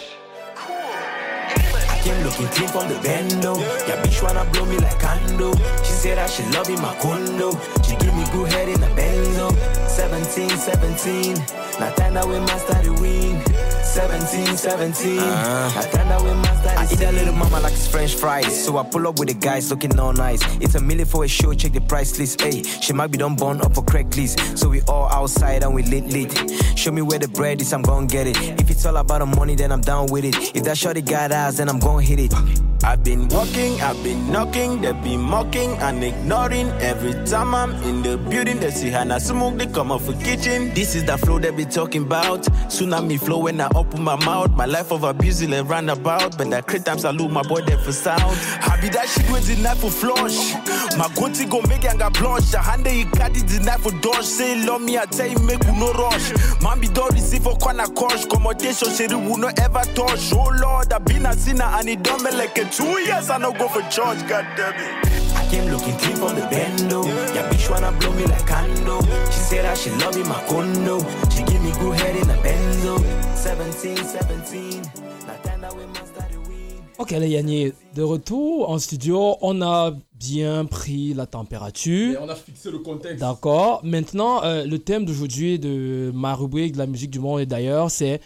Came looking clean from the bendo. Yeah, bitch wanna blow me like candle. She said that she love in my condo. She give me good head in the benzo. 17, 17. Now time that we master the win. 17, 17. Uh-huh. Now time that we master I eat that little mama like it's French fries. So I pull up with the guys looking all nice. It's a million for a show, check the price list. Hey, she might be done born up for Craigslist. So we all outside and we lit lit. Show me where the bread is, I'm gon' get it. If it's all about the money, then I'm down with it. If that shorty got eyes, then I'm gon' hit it. I've been walking, I've been knocking, they be mocking and ignoring. Every time I'm in the building, they see Hannah smoke, they come off a kitchen. This is the flow they be talking about. Tsunami flow when I open my mouth. My life of abuse and roundabout. But that crate time salute my boy there for sound. I be that shit with the knife for flush. My goatee go make yanga blush. The hand you carry the knife for dodge. Say love me, I tell you make you no rush. Man be don't receive for corner cosh. Commodation, shit will not ever touch. Oh Lord, I've been a sinner and it done me like a two years. I no go for church, god damn it. I came looking clean from the bendo. Yeah, bitch wanna blow me like candle. She said that she love in my condo. She give me good head in the benzo. 17, 17. Now time that we master the win. Ok les Yannier, de retour en studio, on a bien pris la température. on a fixé le contexte. D'accord. Maintenant, euh, le thème d'aujourd'hui de ma rubrique de la musique du monde et d'ailleurs, c'est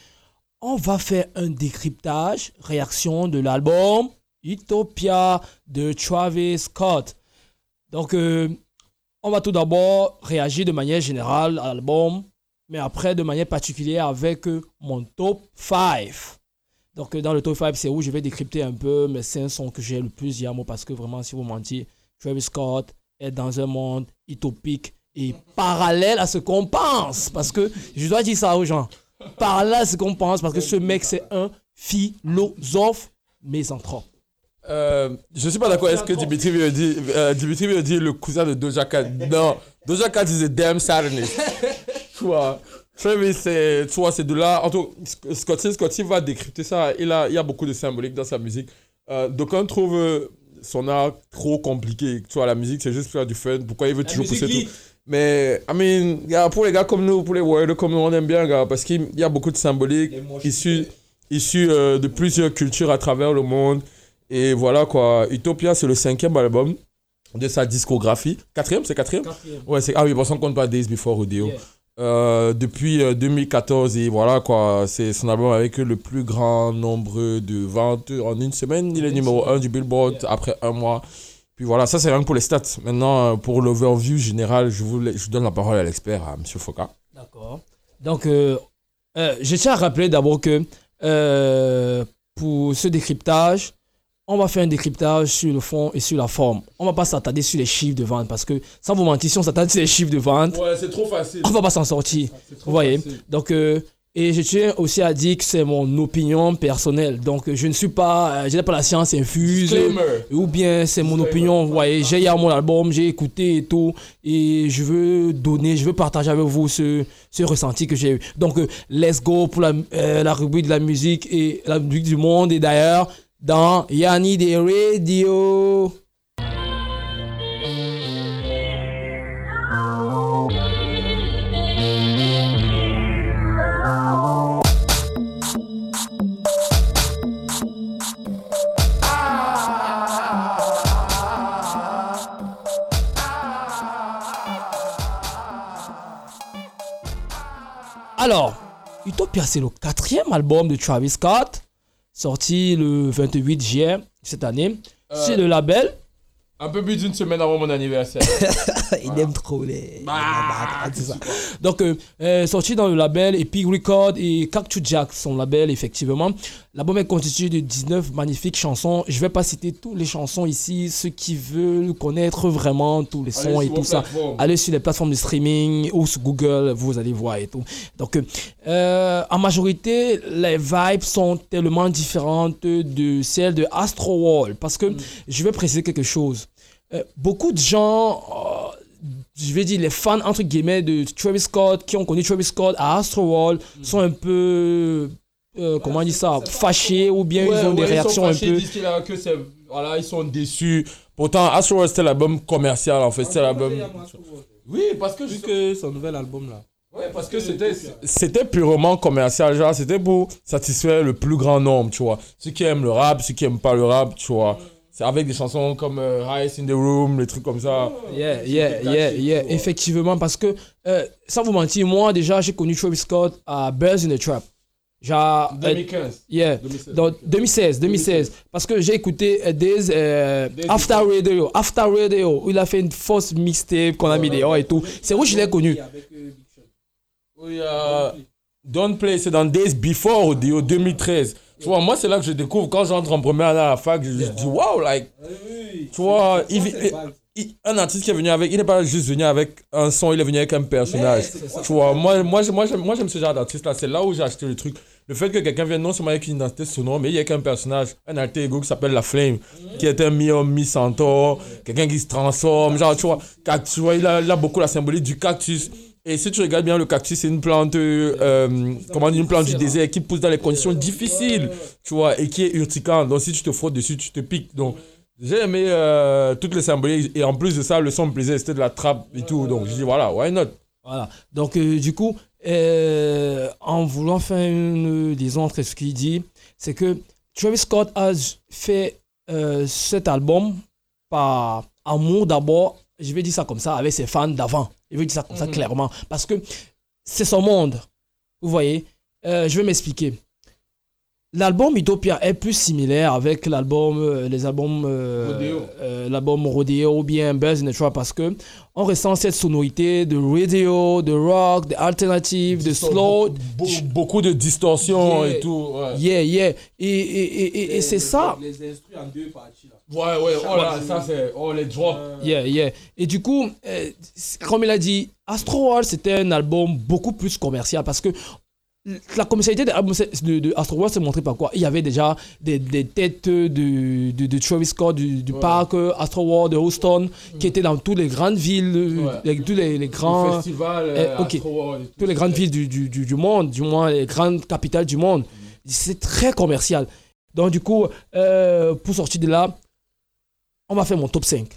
on va faire un décryptage, réaction de l'album Utopia de Travis Scott. Donc, euh, on va tout d'abord réagir de manière générale à l'album, mais après de manière particulière avec euh, mon top 5. Donc, euh, dans le top 5, c'est où je vais décrypter un peu mes 5 sons que j'ai le plus diamo parce que vraiment, si vous mentiez, Travis Scott est dans un monde utopique et parallèle à ce qu'on pense. Parce que je dois dire ça aux gens. Parallèle à ce qu'on pense parce que ce mec, c'est un philosophe misanthrope. Euh, je suis pas d'accord. Est-ce que Dimitri veut dire, euh, Dimitri veut dire le cousin de Doja Cat? Non, Doja Cat is a damn Satanist. tu vois, Travis, c'est, tu vois, c'est de là. En tout Scotty, Scotty va décrypter ça. Il, a, il y a beaucoup de symbolique dans sa musique. Euh, donc, on trouve son art trop compliqué. Tu vois, la musique, c'est juste faire du fun. Pourquoi il veut toujours pousser tout? mais, I mean, pour les gars comme nous, pour les warriors comme nous, on aime bien, gars, parce qu'il y a beaucoup de symbolique issus, issus euh, de plusieurs cultures à travers le monde. Et voilà quoi, Utopia, c'est le cinquième album de sa discographie. Quatrième, c'est quatrième, Ouais, c'est ah oui, parce qu'on compte pas Days Before Rodeo. Euh, depuis euh, 2014 et voilà quoi, c'est son album avec le plus grand nombre de ventes en une semaine. Il est numéro 1 du Billboard après un mois. Puis voilà, ça c'est rien que pour les stats. Maintenant, euh, pour l'overview général, je vous, je donne la parole à l'expert, à M. Foka. D'accord. Donc, euh, euh, je tiens à rappeler d'abord que euh, pour ce décryptage, on va faire un décryptage sur le fond et sur la forme. On va pas s'attarder sur les chiffres de vente parce que, sans vous mentir, si on s'attarde sur les chiffres de vente, Ouais, c'est trop facile. on va pas s'en sortir. Vous voyez? Donc, euh, et je tiens aussi à dire que c'est mon opinion personnelle. Donc, je ne suis pas, euh, je n'ai pas la science infuse. Ou bien c'est mon opinion. Vous voyez, j'ai hier mon album, j'ai écouté et tout. Et je veux donner, je veux partager avec vous ce, ce ressenti que j'ai eu. Donc, euh, let's go pour la, euh, la rubrique de la musique et la musique du monde. Et d'ailleurs, dans Yanni des Radio. Alors, Utopia, c'est le quatrième album de Travis Scott sorti le 28 juillet cette année. Euh, C'est le label. Un peu plus d'une semaine avant mon anniversaire. <laughs> Il aime trop les. ça. Donc, euh, euh, sorti dans le label Epic Record et Cactus Jack, son label, effectivement. L'album est constitué de 19 magnifiques chansons. Je vais pas citer toutes les chansons ici. Ceux qui veulent connaître vraiment tous les sons Allez et tout ça, allez sur les plateformes de streaming ou sur Google, vous allez voir et tout. Donc, euh, en majorité, les vibes sont tellement différentes de celles de Astro World. Parce que je vais préciser quelque chose. Euh, beaucoup de gens, euh, je vais dire les fans entre guillemets de Travis Scott, qui ont connu Travis Scott à Astro World, sont un peu, euh, comment on dit ça, fâchés ou bien Ouais, ils ont des réactions sont un fâchés, peu. Ils disent qu'il a- que c'est- voilà, ils sont déçus. Pourtant, Astro World, c'était l'album commercial en fait. C'était l'album. Oui, parce que. Vu que son nouvel album là. Ouais, parce que c'était c'était purement commercial, genre c'était pour satisfaire le plus grand nombre, tu vois. Ceux qui aiment le rap, ceux qui aiment pas le rap, tu vois. C'est avec des chansons comme euh, Highest in the Room, les trucs comme ça. Yeah, yeah, yeah, yeah, effectivement, parce que, euh, sans vous mentir, moi déjà, j'ai connu Travis Scott à Birds in the Trap. Genre, euh, 2015. yeah, 2016. dans 2016, 2016, parce que j'ai écouté euh, Days, euh, After Radio, After Radio, où il a fait une fausse mixtape qu'on a mis dehors et tout. C'est où je l'ai connu? Oui, euh, Don't Play, c'est dans Days Before Audio 2013. Tu vois, moi, c'est là que je découvre quand j'entre en première année à la fac, je, je dis waouh, like. Tu vois, il- il- il- un artiste qui est venu avec, il n'est pas juste venu avec un son, il est venu avec un personnage. Tu vois, moi, moi, j'aime- moi, j'aime moi, j'aime ce genre d'artiste là, c'est là où j'ai acheté le truc. Le fait que quelqu'un vienne non seulement avec une identité sonore, mais il y a avec un personnage, un alter ego qui s'appelle La Flame, qui est un mi-homme, mi-centaure, quelqu'un qui se transforme, genre, tu vois, tu vois, il a, beaucoup la symbolique du cactus. Et si tu regardes bien, le cactus, c'est une plante, euh, comment une plante du désert qui pousse dans les conditions difficiles, tu vois, et qui est urticante. Donc, si tu te frottes dessus, tu te piques. Donc, j'ai aimé euh, toutes les symboliques. Et en plus de ça, le son me plaisait, c'était de la trappe et tout. Donc, je dis, voilà, why not? Voilà. Donc, euh, du coup, euh, en voulant faire une liaison entre ce qu'il dit, c'est que Travis Scott a fait euh, cet album par amour d'abord, je vais dire ça comme ça, avec ses fans d'avant. Je vais dire ça comme ça Mhm. clairement. Parce que c'est son monde. Vous voyez? Euh, Je vais m'expliquer. L'album Utopia est plus similaire avec l'album, euh, les albums, euh, Rodeo. euh, l'album Rodeo ou bien Buzz in the Trap parce que on ressent cette sonorité de radio, de rock, de alternative, de slow. Be- beaucoup de distorsions Yeah. et tout. Ouais, Yeah, yeah. Et, et, et, et, et c'est ça. Les instruments en deux parties là. ouais, ouais. Oh là, ça c'est. Oh, les drops. Yeah, yeah. Et du coup, euh, comme il a dit, Astro World, c'était un album beaucoup plus commercial parce que la commercialité de, de, de Astro World s'est montrée par quoi? Il y avait déjà des, des têtes de, de, de Travis Scott, du, du parc euh, Astro World de Houston, qui étaient dans toutes les grandes villes, euh, Ouais. les- tous les, les grands. Le festival, euh, euh, toutes les grandes villes du, du, du, du monde, du moins les grandes capitales du monde. C'est très commercial. Donc, du coup, euh, pour sortir de là, on va faire mon top 5.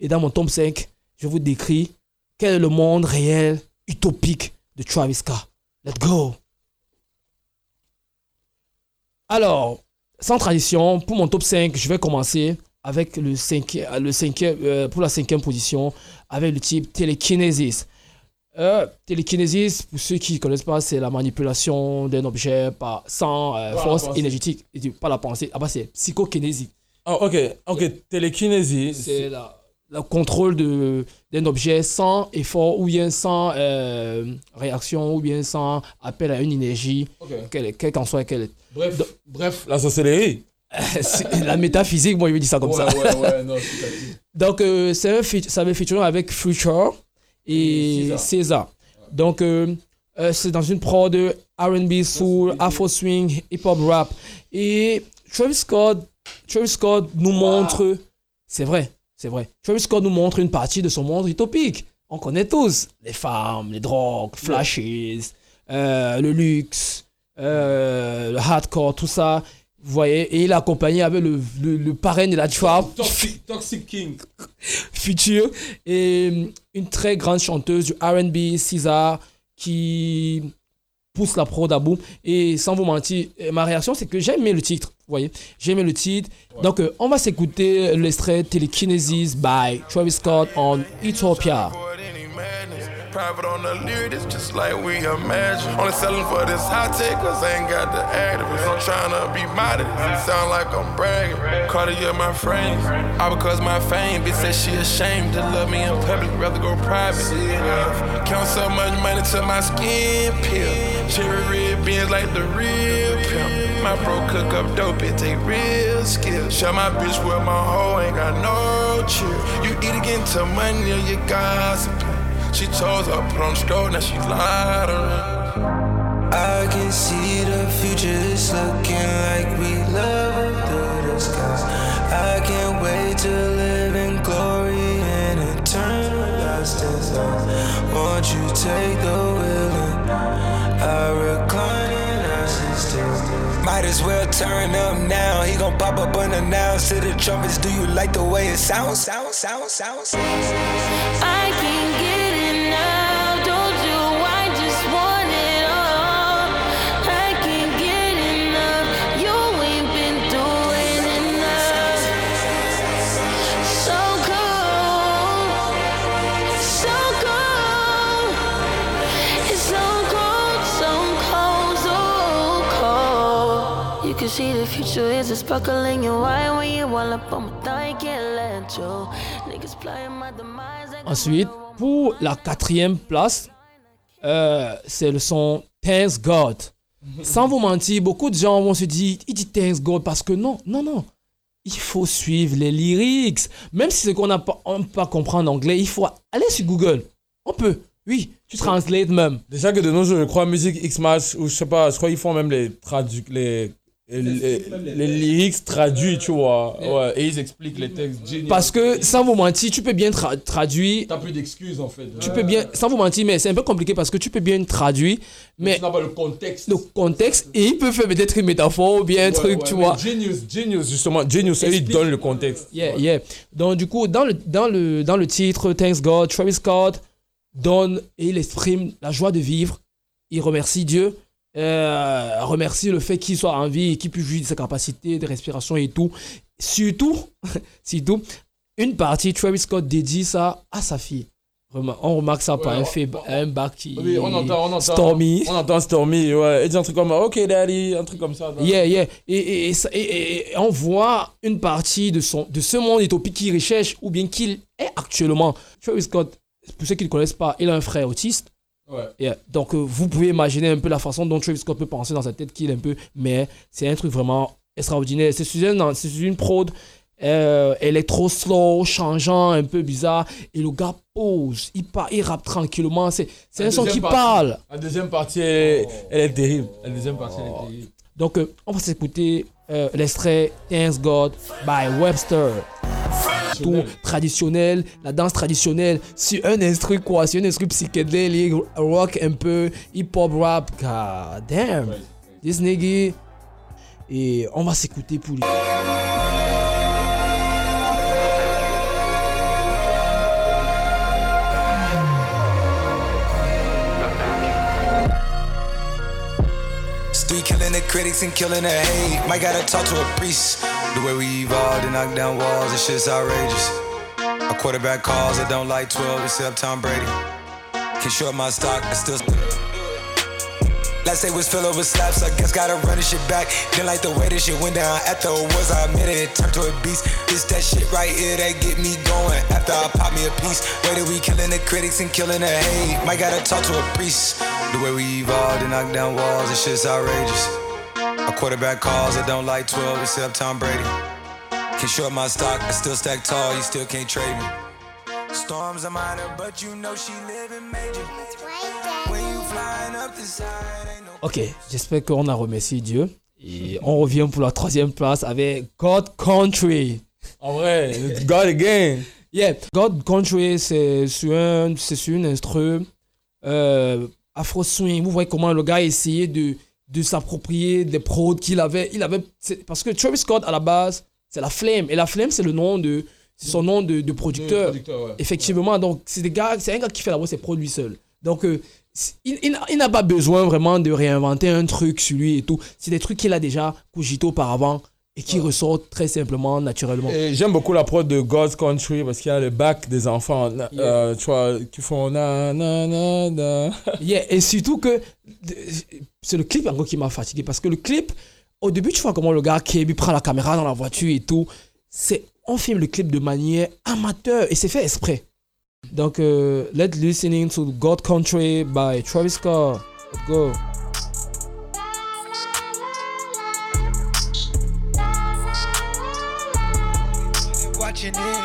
Et dans mon top 5, je vous décris quel est le monde réel, utopique de Travis Scott. Let's go! Alors, sans tradition, pour mon top 5, je vais commencer avec le cinquième, le cinquième, euh, pour la cinquième position, avec le type télékinésis. Euh, télékinésis, pour ceux qui ne connaissent pas, c'est la manipulation d'un objet par, sans euh, Par force énergétique. Et Pas la pensée. Ah bah c'est psychokinésie. Ah, ok, ok. Télékinésie. C'est la- le contrôle de- d'un objet sans effort ou bien sans euh, réaction ou bien sans appel à une énergie, Ok. quelle qu'en soit quelle. Bref, bref, la <laughs> sorcellerie. La métaphysique, moi je vais dire ça comme ouais, ça. Ouais, ouais, non, c'est facile. <laughs> Donc, euh, c'est ça avait featuring avec Future et Et César. Donc, euh, euh, c'est dans une prod RB, soul, afro swing, hip hop rap. Et Travis Scott, Travis Scott nous montre, c'est vrai, c'est vrai. Travis Scott nous montre une partie de son monde utopique. On connaît tous les femmes, les drogues, flashes, euh, le luxe, euh, le hardcore, tout ça. Vous voyez, et il est accompagné avec le, le, le parrain de la trap, Toxic, Toxic King. <laughs> Future, et euh, une très grande chanteuse du RB, César, qui pousse la prod à bout. Et sans vous mentir, euh, ma réaction, c'est que j'ai aimé le titre. Vous voyez, j'ai aimé le titre. Donc, euh, on va s'écouter l'extrait Telekinesis by Travis Scott on Utopia. Private on the lyric, it's just like we imagine. Only selling for this high tech, cause I ain't got the activists. I'm trying to be modest, it sound like I'm bragging. Cartier, my friends. All because my fame, bitch said she ashamed to love me in public, rather go private. Count so much money to my skin peel. Cherry red beans like the real pimp. My bro cook up dope, it take real skill. Show my bitch where my hoe ain't got no chill. You either get into money or you gossiping. She chose her put on the stove, now she lied around. I can see the future is looking like we level through the skies. I can't wait to live in glory and eternal lasting life. Won't you take the wheel and I recline and I sit still. Might as well turn up now. He gon' pop up unannounced to the trumpets. Do you like the way it sounds? Sound, sound, sound, sound. See the future is a sparkle in your eye when you all up on my thigh. Can't let you. Niggas playing my demise. Ensuite, pour la quatrième place, euh, c'est le son Thanks God. Sans vous mentir, beaucoup de gens vont se dire, il dit Thanks God parce que non, non, non. Il faut suivre les lyrics. Même si c'est qu'on n'a pas, on pas comprendre anglais, il faut aller sur Google. On peut. Oui, tu translates même. Déjà que de nos jours, je crois, musique X-Match, ou je sais pas, je crois qu'ils font même les tradu les, les, les, lyrics traduits, tu vois. Ouais, et ils expliquent les textes. Génial. Parce que, sans vous mentir, tu peux bien tra- traduire. T'as plus d'excuses en fait. Tu peux bien, sans vous mentir, mais c'est un peu compliqué parce que tu peux bien traduire, mais Tu n'as pas le contexte. le contexte, et il peut faire peut-être une métaphore ou bien un Ouais, truc, tu vois. Genius, Genius, justement, Genius, eux, ils donnent le contexte. Yeah, yeah. Donc, du coup, dans le, dans le, dans le titre, Thanks God, Travis Scott donne et il exprime la joie de vivre. Il remercie Dieu, euh, remercie le fait qu'il soit en vie et qu'il puisse jouir de sa capacité de respiration et tout. Surtout, <laughs> surtout, une partie, Travis Scott dédie ça à sa fille. On remarque ça par un, fait, un bac qui Oui, on entend, on entend. Stormy. On entend Stormy, ouais. Et dit un truc comme, ok, daddy, un truc comme ça. Yeah, yeah. Et, et, et et- on voit une partie de, son, de ce monde utopique qu'il recherche ou bien qu'il est actuellement. Travis Scott, pour ceux qui ne connaissent pas, il a un frère autiste. Ouais. Yeah. Donc, euh, vous pouvez imaginer un peu la façon dont Travis Scott peut penser dans sa tête qu'il est un peu. Mais c'est un truc vraiment extraordinaire. C'est sur, un- c'est une prod euh, électro slow, changeant, un peu bizarre. Et le gars pose, il, part, il rappe tranquillement. C'est, c'est un son qui partie- parle. La deuxième partie, elle, elle est terrible. La deuxième partie, elle est terrible. Donc, euh, on va s'écouter euh, l'extrait Thanks God by Webster. Tout traditionnel, la danse traditionnelle, sur un instru quoi, sur un instru psychédélique, rock un peu, hip-hop rap. God damn, this nigga. Et on va s'écouter pour lui. Critics and killing the hate. Might gotta talk to a priest. The way we evolved and knock down walls, this shit's outrageous. A quarterback calls, I don't like 12 except Tom Brady. Can short my stock, I still. Last day was filled over slaps, I guess gotta run this shit back. Didn't like the way this shit went down. After it was, I admit it, turned to a beast. This that shit right here that get me going. After I pop me a piece, way that we killing the critics and killing the hate. Might gotta talk to a priest. The way we evolved and knock down walls, this shit's outrageous. A quarterback calls, I don't like 12 except Tom Brady. Can short my stock, I still stack tall, you still can't trade me. Storms are minor, but you know she living major. When you flying up the side, ain't no Ok, j'espère qu'on a remercié Dieu. Et on revient pour la troisième place avec God Country. En vrai, God again. Yeah, God Country, c'est sur, un, c'est sur une instru euh, Afro Swing. Vous voyez comment le gars a essayé de, de s'approprier des prods qu'il avait. Il avait parce que Travis Scott, à la base, c'est la Flame. Et la Flame, c'est le nom de. Son nom de, de producteur. producteur, ouais. Effectivement, donc c'est des gars, c'est un gars qui fait d'abord ses produits seul. Donc euh, il, il n'a- il n'a pas besoin vraiment de réinventer un truc sur lui et tout. C'est des trucs qu'il a déjà cogité auparavant. Et qui ressort très simplement, naturellement. Et j'aime beaucoup la prod de God's Country parce qu'il y a le bac des enfants, euh, tu vois, qui font na na na na. <laughs> Yeah, et surtout que c'est le clip encore qui m'a fatigué parce que le clip, au début, tu vois comment le gars KB prend la caméra dans la voiture et tout. C'est, on filme le clip de manière amateur et c'est fait exprès. Donc, euh, let's listening to God Country by Travis Scott. Let's go. Watching it.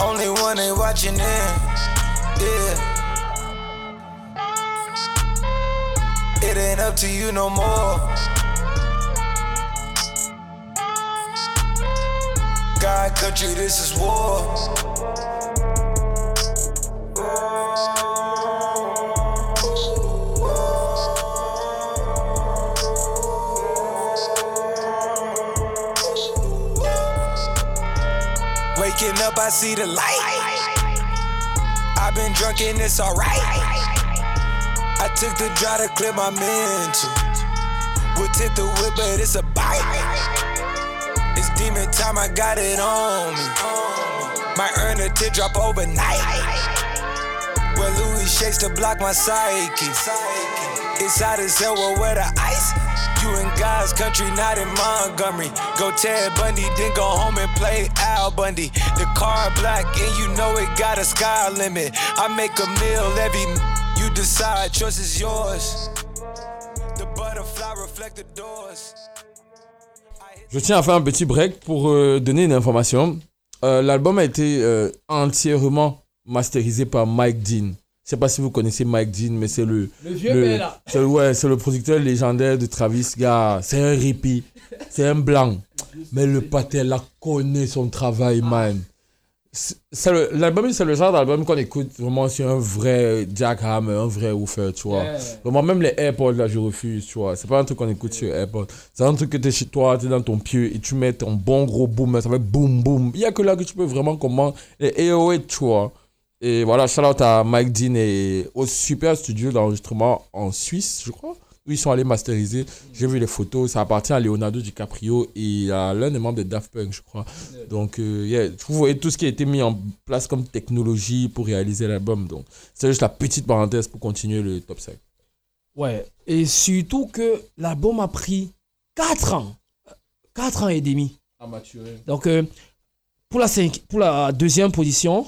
Only one ain't watching it. Yeah. It ain't up to you no more. God, country, this is war. Waking up, I see the light. I've been drunk and it's alright. I took the drive to clear my mental. Would tip the whip, but it's a bite. It's demon time, I got it on me. Might earn a tip drop overnight. Where Louis shakes to block my psyche. It's hot as hell, well, where the ice? You in God's country, not in Montgomery. Go Ted Bundy, then go home and play Al Bundy. The car black, and you know it got a sky limit. I make a meal every you decide, choice is yours. The butterfly reflect the doors. Je tiens à faire un petit break pour euh, donner une information. Euh, L'album a été euh, entièrement masterisé par Mike Dean. Je sais pas si vous connaissez Mike Dean, mais c'est le. Le vieux là. le- ouais, c'est le producteur légendaire de Travis. Gars, c'est un hippie. C'est un blanc. Mais le paté, là, connaît son travail, man. C'est le- L'album, c'est le genre d'album qu'on écoute vraiment sur un vrai jackhammer, un vrai woofer, tu vois. Yeah. Vraiment, même les AirPods, là, je refuse, tu vois. C'est pas un truc qu'on écoute sur AirPods. C'est un truc que t'es chez toi, t'es dans ton pied et tu mets ton bon gros boom, ça fait boum boum. Il y a que là que tu peux vraiment comment. Et AOA, tu vois. Et voilà, shout out à Mike Dean et au super studio d'enregistrement en Suisse, je crois, où ils sont allés masteriser. J'ai vu les photos, ça appartient à Leonardo DiCaprio et à l'un des membres de Daft Punk, je crois. Donc, euh, yeah, vous voyez tout ce qui a été mis en place comme technologie pour réaliser l'album. Donc, c'est juste la petite parenthèse pour continuer le top 5. Ouais, et surtout que l'album a pris 4 ans. 4 ans et demi. À maturer. Donc, euh, pour, la cinq- pour la deuxième position,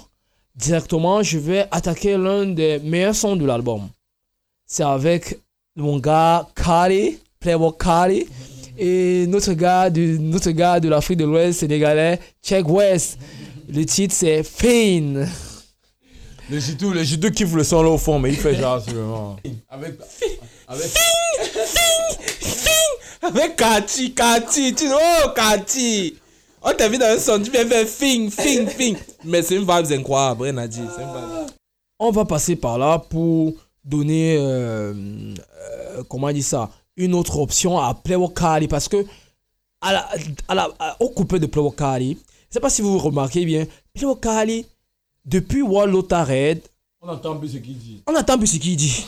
directement, je vais attaquer l'un des meilleurs sons de l'album. C'est avec mon gars Kali, Playboy Kali, et notre gars, du, notre gars de l'Afrique de l'Ouest sénégalais, Check West. Le titre, c'est Fane. Le Jitou, le Jitou kiffe le son là au fond, mais il fait genre, c'est vraiment. Avec. Avec. Avec Kati, Kati, tu oh Kati. On t'a vu dans un son, tu viens faire fing, fing, fing. Mais c'est une vibe incroyable, rien à dire. C'est une vibe. on va passer par là pour donner, euh, euh, comment on dit ça, une autre option à Cardi parce que à la, à la, au coupé de Cardi, je sais pas si vous remarquez bien, Cardi, depuis Wallota Red, On entend plus ce qu'il dit. on n'entend plus ce qu'il dit.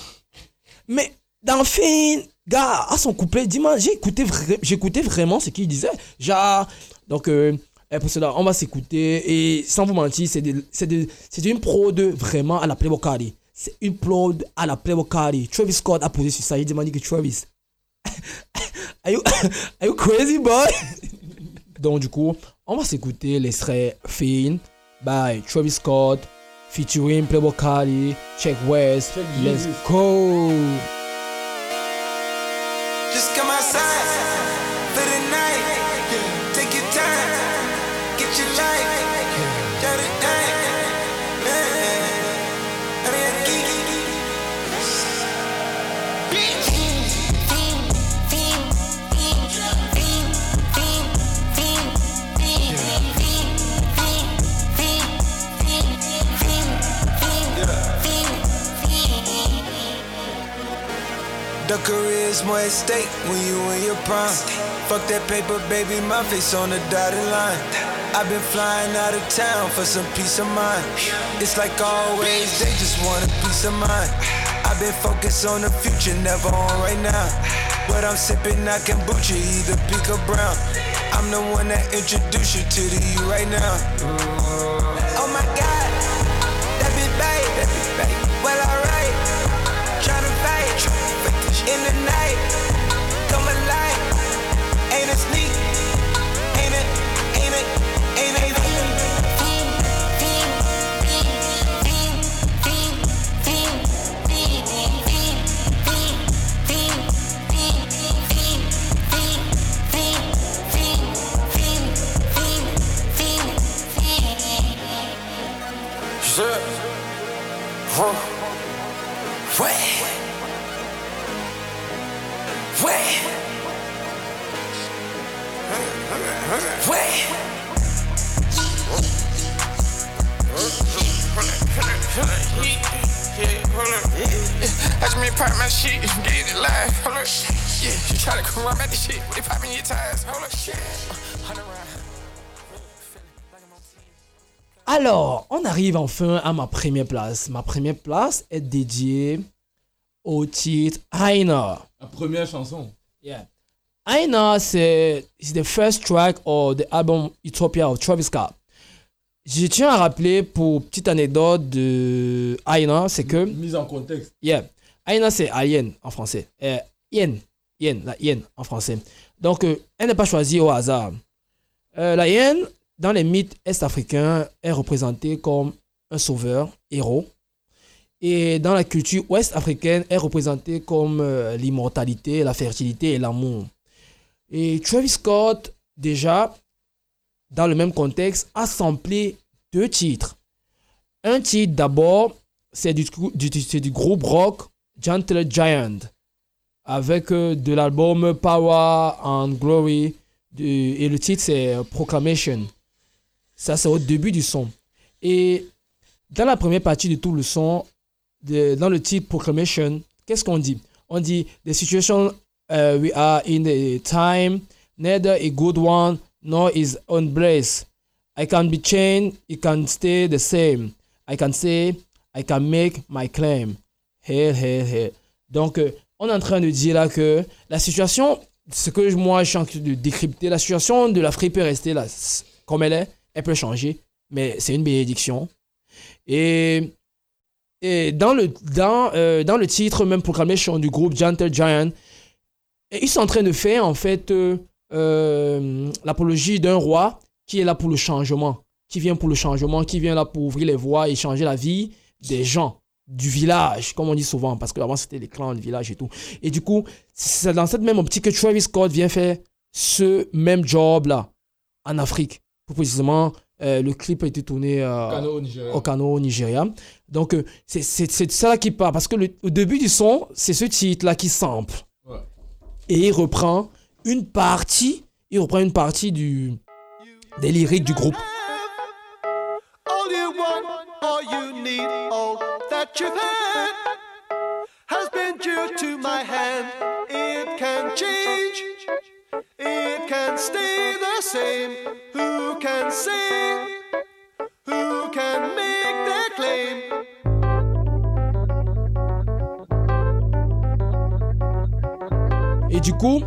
Mais dans le film, gars, à son couplet, dis-moi, j'ai écouté, vra- j'écoutais vraiment ce qu'il disait. Genre, donc, euh, eh, pour cela, on va s'écouter. Et sans vous mentir, c'est une prod vraiment à la Playboy. C'est une prod à la Playboy. Travis Scott a posé sur ça. Il demandé que Travis, <laughs> are you, <coughs> are you crazy boy? <laughs> Donc, du coup, on va s'écouter l'extrait Finn by Travis Scott featuring Playboy Cardi, Check West. Let's go! Just come outside The career's more at stake when you in your prime. Fuck that paper, baby, my face on the dotted line. I've been flying out of town for some peace of mind. It's like always, they just want a peace of mind. I've been focused on the future, never on right now. But I'm sipping that kombucha, either pink or brown. I'm the one that introduced you to the you right now. Oh my God, Alors, on arrive enfin à ma première place. Ma première place est dédiée au titre Aina. La première chanson. Yeah. Aina, c'est the first track of the album Utopia of Travis Scott. Je tiens à rappeler pour petite anecdote de Aina, c'est que Mise en contexte. Yeah. Aina, c'est alien en français. Euh, hyène. Hyène, la hyène en français. Donc, euh, elle n'est pas choisie au hasard. Euh, la hyène, dans les mythes est-africains, est représentée comme un sauveur, héros. Et dans la culture ouest-africaine, est représentée comme euh, l'immortalité, la fertilité et l'amour. Et Travis Scott, déjà, dans le même contexte, a samplé deux titres. Un titre d'abord, c'est du, groupe rock Gentle Giant, avec euh, de l'album Power and Glory, et le titre c'est Proclamation. Ça, c'est au début du son. Et dans la première partie de tout le son, dans le titre Proclamation, qu'est-ce qu'on dit? On dit The situation uh, we are in a time, neither a good one nor is unblessed. I can be chained, it can stay the same. I can say, I can make my claim. Hell, hell, hell. Donc, euh, on est en train de dire là que la situation, ce que moi je suis en train de décrypter, la situation de l'Afrique peut rester là comme elle est, elle peut changer, mais c'est une bénédiction. Et, dans, le, dans, euh, dans le titre, même proclamation du groupe Gentle Giant, ils sont en train de faire en fait euh, euh, l'apologie d'un roi qui est là pour le changement, qui vient pour le changement, qui vient là pour ouvrir les voies et changer la vie des gens, du village, comme on dit souvent, parce que avant c'était les clans, le village et tout. Et du coup, c'est dans cette même optique que Travis Scott vient faire ce même job là en Afrique. Plus précisément, euh, le clip a été tourné euh, Kano au Nigeria. au Kano au Nigeria. Donc, euh, c'est- c'est ça qui part. Parce que le, au début du son, c'est ce titre-là qui sample. Ouais. Et il reprend une partie, il reprend une partie du, des lyriques du groupe. All you want, all you need, all that you've had has been due to my hand. It can change, it can stay the same. Who can say? Who can make their claim? Et du coup,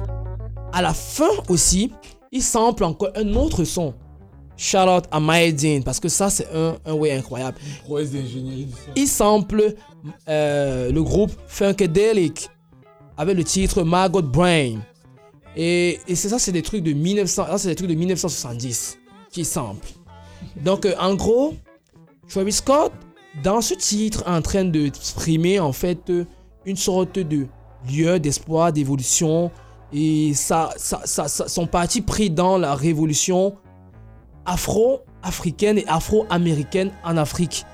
à la fin aussi, il sample encore un autre son. Shout out à Maedine, parce que ça, c'est un, un way incroyable. Il sample euh, le groupe Funkadelic avec le titre Margot Brain. Et, et c'est ça, c'est des trucs de 1900, ça, c'est des trucs de 1970 qui sample. Donc, euh, en gros, Travis Scott, dans ce titre, est en train d'exprimer en fait euh, une sorte de lieu d'espoir, d'évolution. Et ça, ça, ça, ça- son parti pris dans la révolution afro-africaine et afro-américaine en Afrique.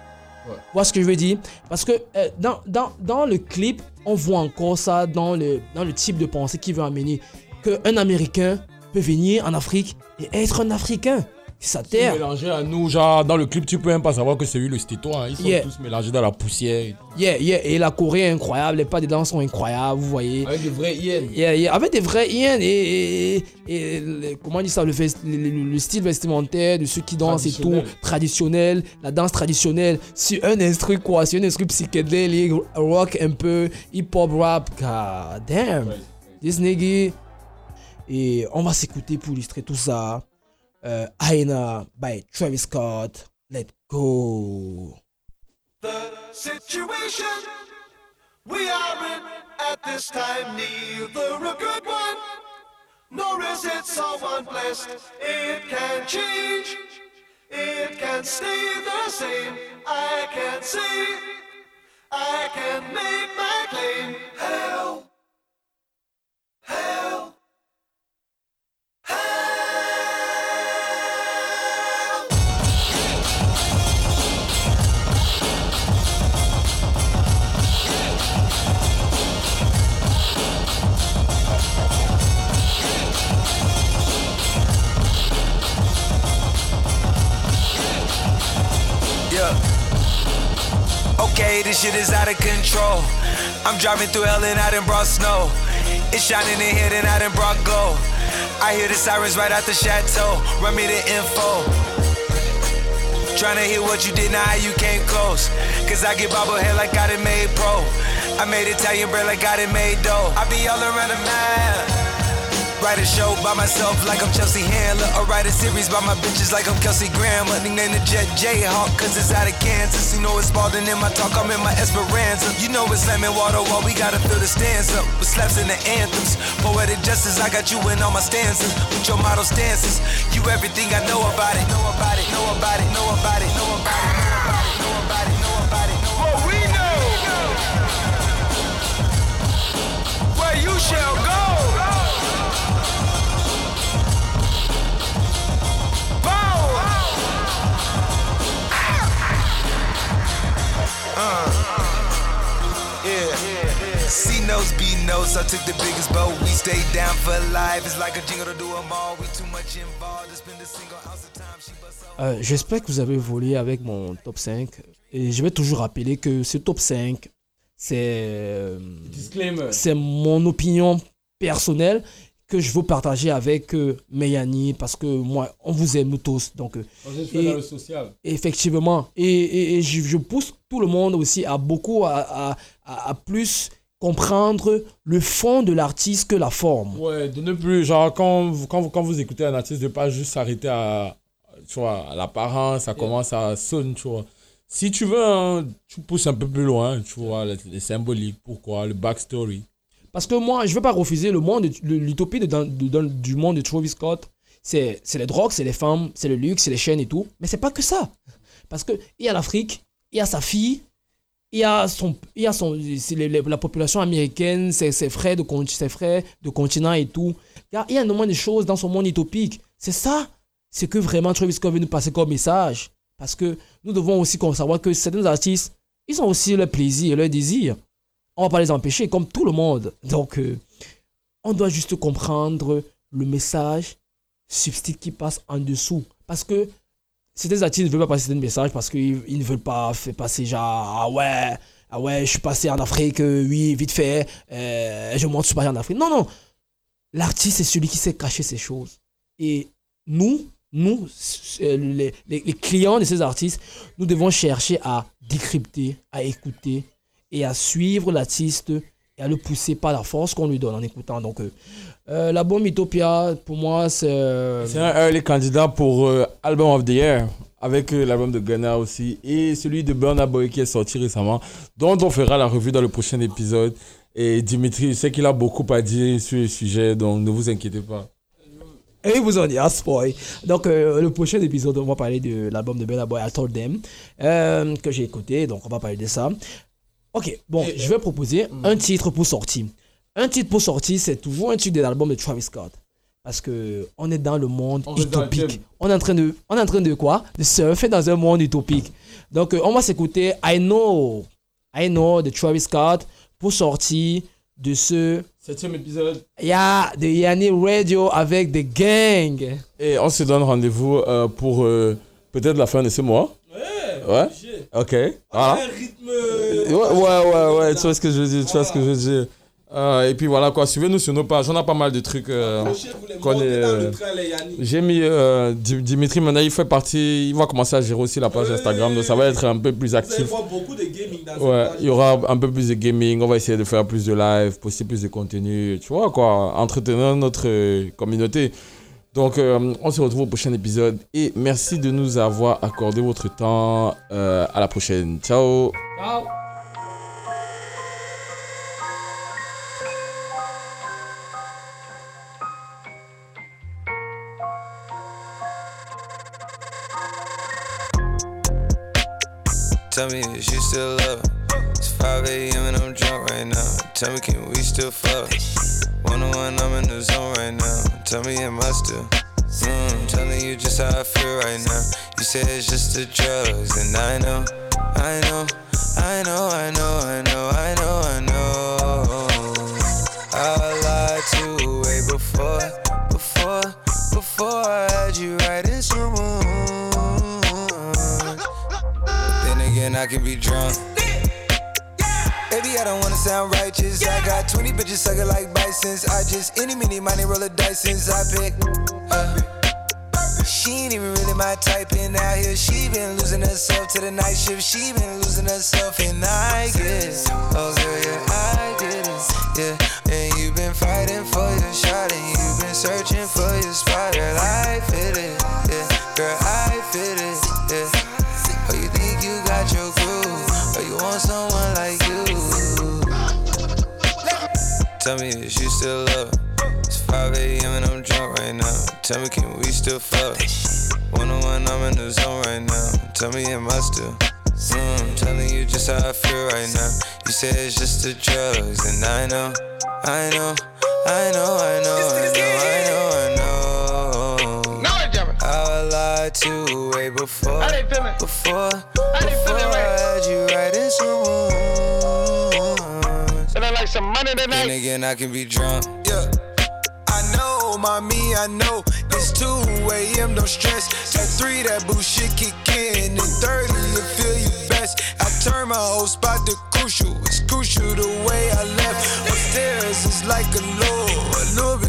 Ouais. Tu vois ce que je veux dire? Parce que euh, dans, dans, dans le clip, on voit encore ça dans le, dans le type de pensée qui veut amener qu'un Américain peut venir en Afrique et être un Africain. sa terre. mélangé à nous, genre dans le clip, tu peux même pas savoir que c'est lui le stéto. hein. Ils sont Yeah. tous mélangés dans la poussière. Yeah, yeah, et la Corée est incroyable, les pas des danses sont incroyables, vous voyez. Avec des vrais hyènes. Yeah, yeah, avec des vrais hyènes et, et, comment on dit ça, le, vest- le, le- le style vestimentaire de ceux qui dansent et tout, Traditionnel. traditionnel, la danse traditionnelle, sur un instru quoi, sur un instru psychédélique, rock un peu, hip-hop, rap, god damn, this nigga. Et on va s'écouter pour illustrer tout ça. Euh, Aina by Travis Scott, let's go. The situation we are in at this time, neither a good one, nor is it someone blessed. It can change, it can stay the same. I can see, I can make my claim. Hell, hell. Okay, this shit is out of control. I'm driving through hell and I done brought snow. It's shining in here and I done brought glow. I hear the sirens right out the chateau. Run me the info. Tryna hear what you did, now how you came close. Cause I get bobblehead like I done made pro. I made Italian bread like I done made dough. I be all around the map. Write a show by myself like I'm Chelsea Handler. Or write a series by my bitches like I'm Kelsey Grammer. Nickname the Jet Jayhawk, cause it's out of Kansas. You know it's Spalding in my talk, I'm in my Esperanza. You know it's slamming water while we gotta fill the stands up. With slaps in the anthems. Poetic justice, I got you in all my stanzas. With your model stances. You everything I know about it. Know about it, know about it, know about it, know about it, know about it, know about it, know about it. What we know. Where you shall go. Uh, yeah. C knows, B knows. I took the biggest boat. We stayed down for life. It's like a jingle to do 'em all. We too much involved. To spend a single ounce of time. She busts up. Euh, J'espère que vous avez volé avec mon top 5. Et je vais toujours rappeler que ce top 5, c'est euh, Disclaimer. c'est mon opinion personnelle que je veux partager avec euh, Meyani parce que moi, on vous aime nous tous. Donc, euh, dans le social. Effectivement. Et, et- et je, je pousse tout le monde aussi à beaucoup, à, à- à- à plus comprendre le fond de l'artiste que la forme. Ouais, de ne plus, genre, quand vous, quand vous, quand vous écoutez un artiste, de pas juste s'arrêter à, tu vois, à l'apparence, ça commence à sonner, tu vois. Si tu veux, hein, tu pousses un peu plus loin, tu vois, les, les symboliques, pourquoi, le backstory. Parce que moi, je ne veux pas refuser le monde, de- l'utopie du monde de Travis Scott. C'est les drogues, c'est les femmes, c'est le luxe, c'est les chaînes et tout. Mais c'est pas que ça. Parce qu'il y a l'Afrique, il y a sa fille, il y a, son, y a son, la population américaine, ses, ses frères de, ses de continent et tout. Il y a, énormément de choses dans son monde utopique. C'est ça, c'est que vraiment Travis Scott veut nous passer comme message. Parce que nous devons aussi savoir que certains artistes, ils ont aussi leur plaisir et leur désir. On va pas les empêcher, comme tout le monde. Donc, euh, on doit juste comprendre le message subtil qui passe en dessous. Parce que certains artistes ne veulent pas passer certains messages parce qu'ils ils ne veulent pas faire passer genre, ah ouais, ah ouais, je suis passé en Afrique, euh, oui, vite fait, euh, je montre, je suis passé en Afrique. Non, non. L'artiste, c'est celui qui sait cacher ces choses. Et nous, nous, les clients de ces artistes, nous devons chercher à décrypter, à écouter et à suivre l'artiste et à le pousser par la force qu'on lui donne en écoutant. Donc, euh, euh, l'album Utopia, pour moi, c'est. euh, C'est un early candidat pour euh, Album of the Year, avec euh, l'album de Gunna aussi, et celui de Burna Boy qui est sorti récemment, dont on fera la revue dans le prochain épisode. Et Dimitri, je sais qu'il a beaucoup à dire sur le sujet, donc ne vous inquiétez pas. Et il vous en dit, ah, spoil. Donc, euh, le prochain épisode, on va parler de l'album de Burna Boy, I Told Them, euh, que j'ai écouté, donc on va parler de ça. Ok, bon, je vais proposer un titre pour sortir. Un titre pour sortir, c'est toujours un titre de l'album de Travis Scott. Parce que on est dans le monde On utopique. On est en train de, on est en train de quoi? De surfer dans un monde utopique. Donc, euh, on va s'écouter I Know, I Know de Travis Scott pour sortir de ce Septième épisode. Yeah, de Yanni Radio avec The Gang. Et on se donne rendez-vous euh, pour euh, peut-être la fin de ce mois. Ouais. Ok. Voilà. Un rythme. Ouais, ouais, ouais, ouais, tu vois ce que je veux dire, tu vois ce que je veux dire. Euh, et puis voilà quoi, suivez-nous sur nos pages, on a pas mal de trucs. euh, euh. J'ai mis euh, Di- Dimitri maintenant, il fait partie, il va commencer à gérer aussi la page Instagram, donc ça va être un peu plus actif. de gaming dans Ouais, il y aura un peu plus de gaming, on va essayer de faire plus de live, poster plus de contenu, tu vois quoi, entretenir notre euh, communauté. Donc euh, on se retrouve au prochain épisode et merci de nous avoir accordé votre temps. Euh, à la prochaine. Ciao. Ciao. Tell me, is you still love? It's 5 a.m. and I'm drunk right now. Tell me, can we still fuck? Tell me, am I still? Mm, telling you just how I feel right now. You say it's just the drugs, and I know, I know, I know, I know, I know, I know, I know. I lied to you way before, before, before I had you right in some Then again, I can be drunk. Sound righteous. I got 20 bitches sucking like bisons. I just any mini money roll dice since I pick. Uh, she ain't even really my type in out here. She been losing herself to the night shift. She been losing herself, and I get it. Oh, girl, yeah, I get it. Yeah, and you've been fighting for your shot, and you've been searching for your spot. Girl, I Tell me, is you still love? It's 5 a.m. and I'm drunk right now. Tell me, can we still fuck? One on one, I'm in the zone right now. Tell me, am I still? Mm, telling you just how I feel right now. You say it's just the drugs, and I know, I know, I know, I know, I know, I know, I know. I lied to you way before, before, before I had you right in some rooms. And I like some money tonight. Then again, I can be drunk. Yeah. I know, mommy, I know. It's 2 a.m., no stress. At 3, that bullshit kick in. And 30, you feel you best. I turn my whole spot to crucial. It's crucial the way I left. Upstairs is like a low. A little bit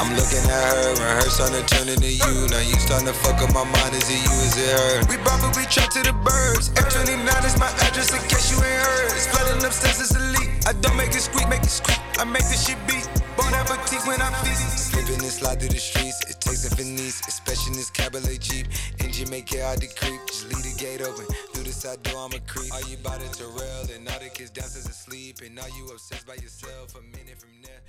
I'm looking at her and her starting to turn into you. Now you starting to fuck up my mind. Is it you? Is it her? We probably trapped to the birds. F29 is my address in case you ain't heard. It's flooding upstairs, it's a leak. I don't make it squeak, make it squeak. I make this shit beat. Bon appetit when I feast. Slipping and slide through the streets. It takes a finesse, especially in this cabaret Jeep. Engine make it hard to creep. Just leave the gate open. Through the side door, I'm a creep. Are you about it to rail? And all the kids downstairs asleep. And are you obsessed by yourself? A minute from there.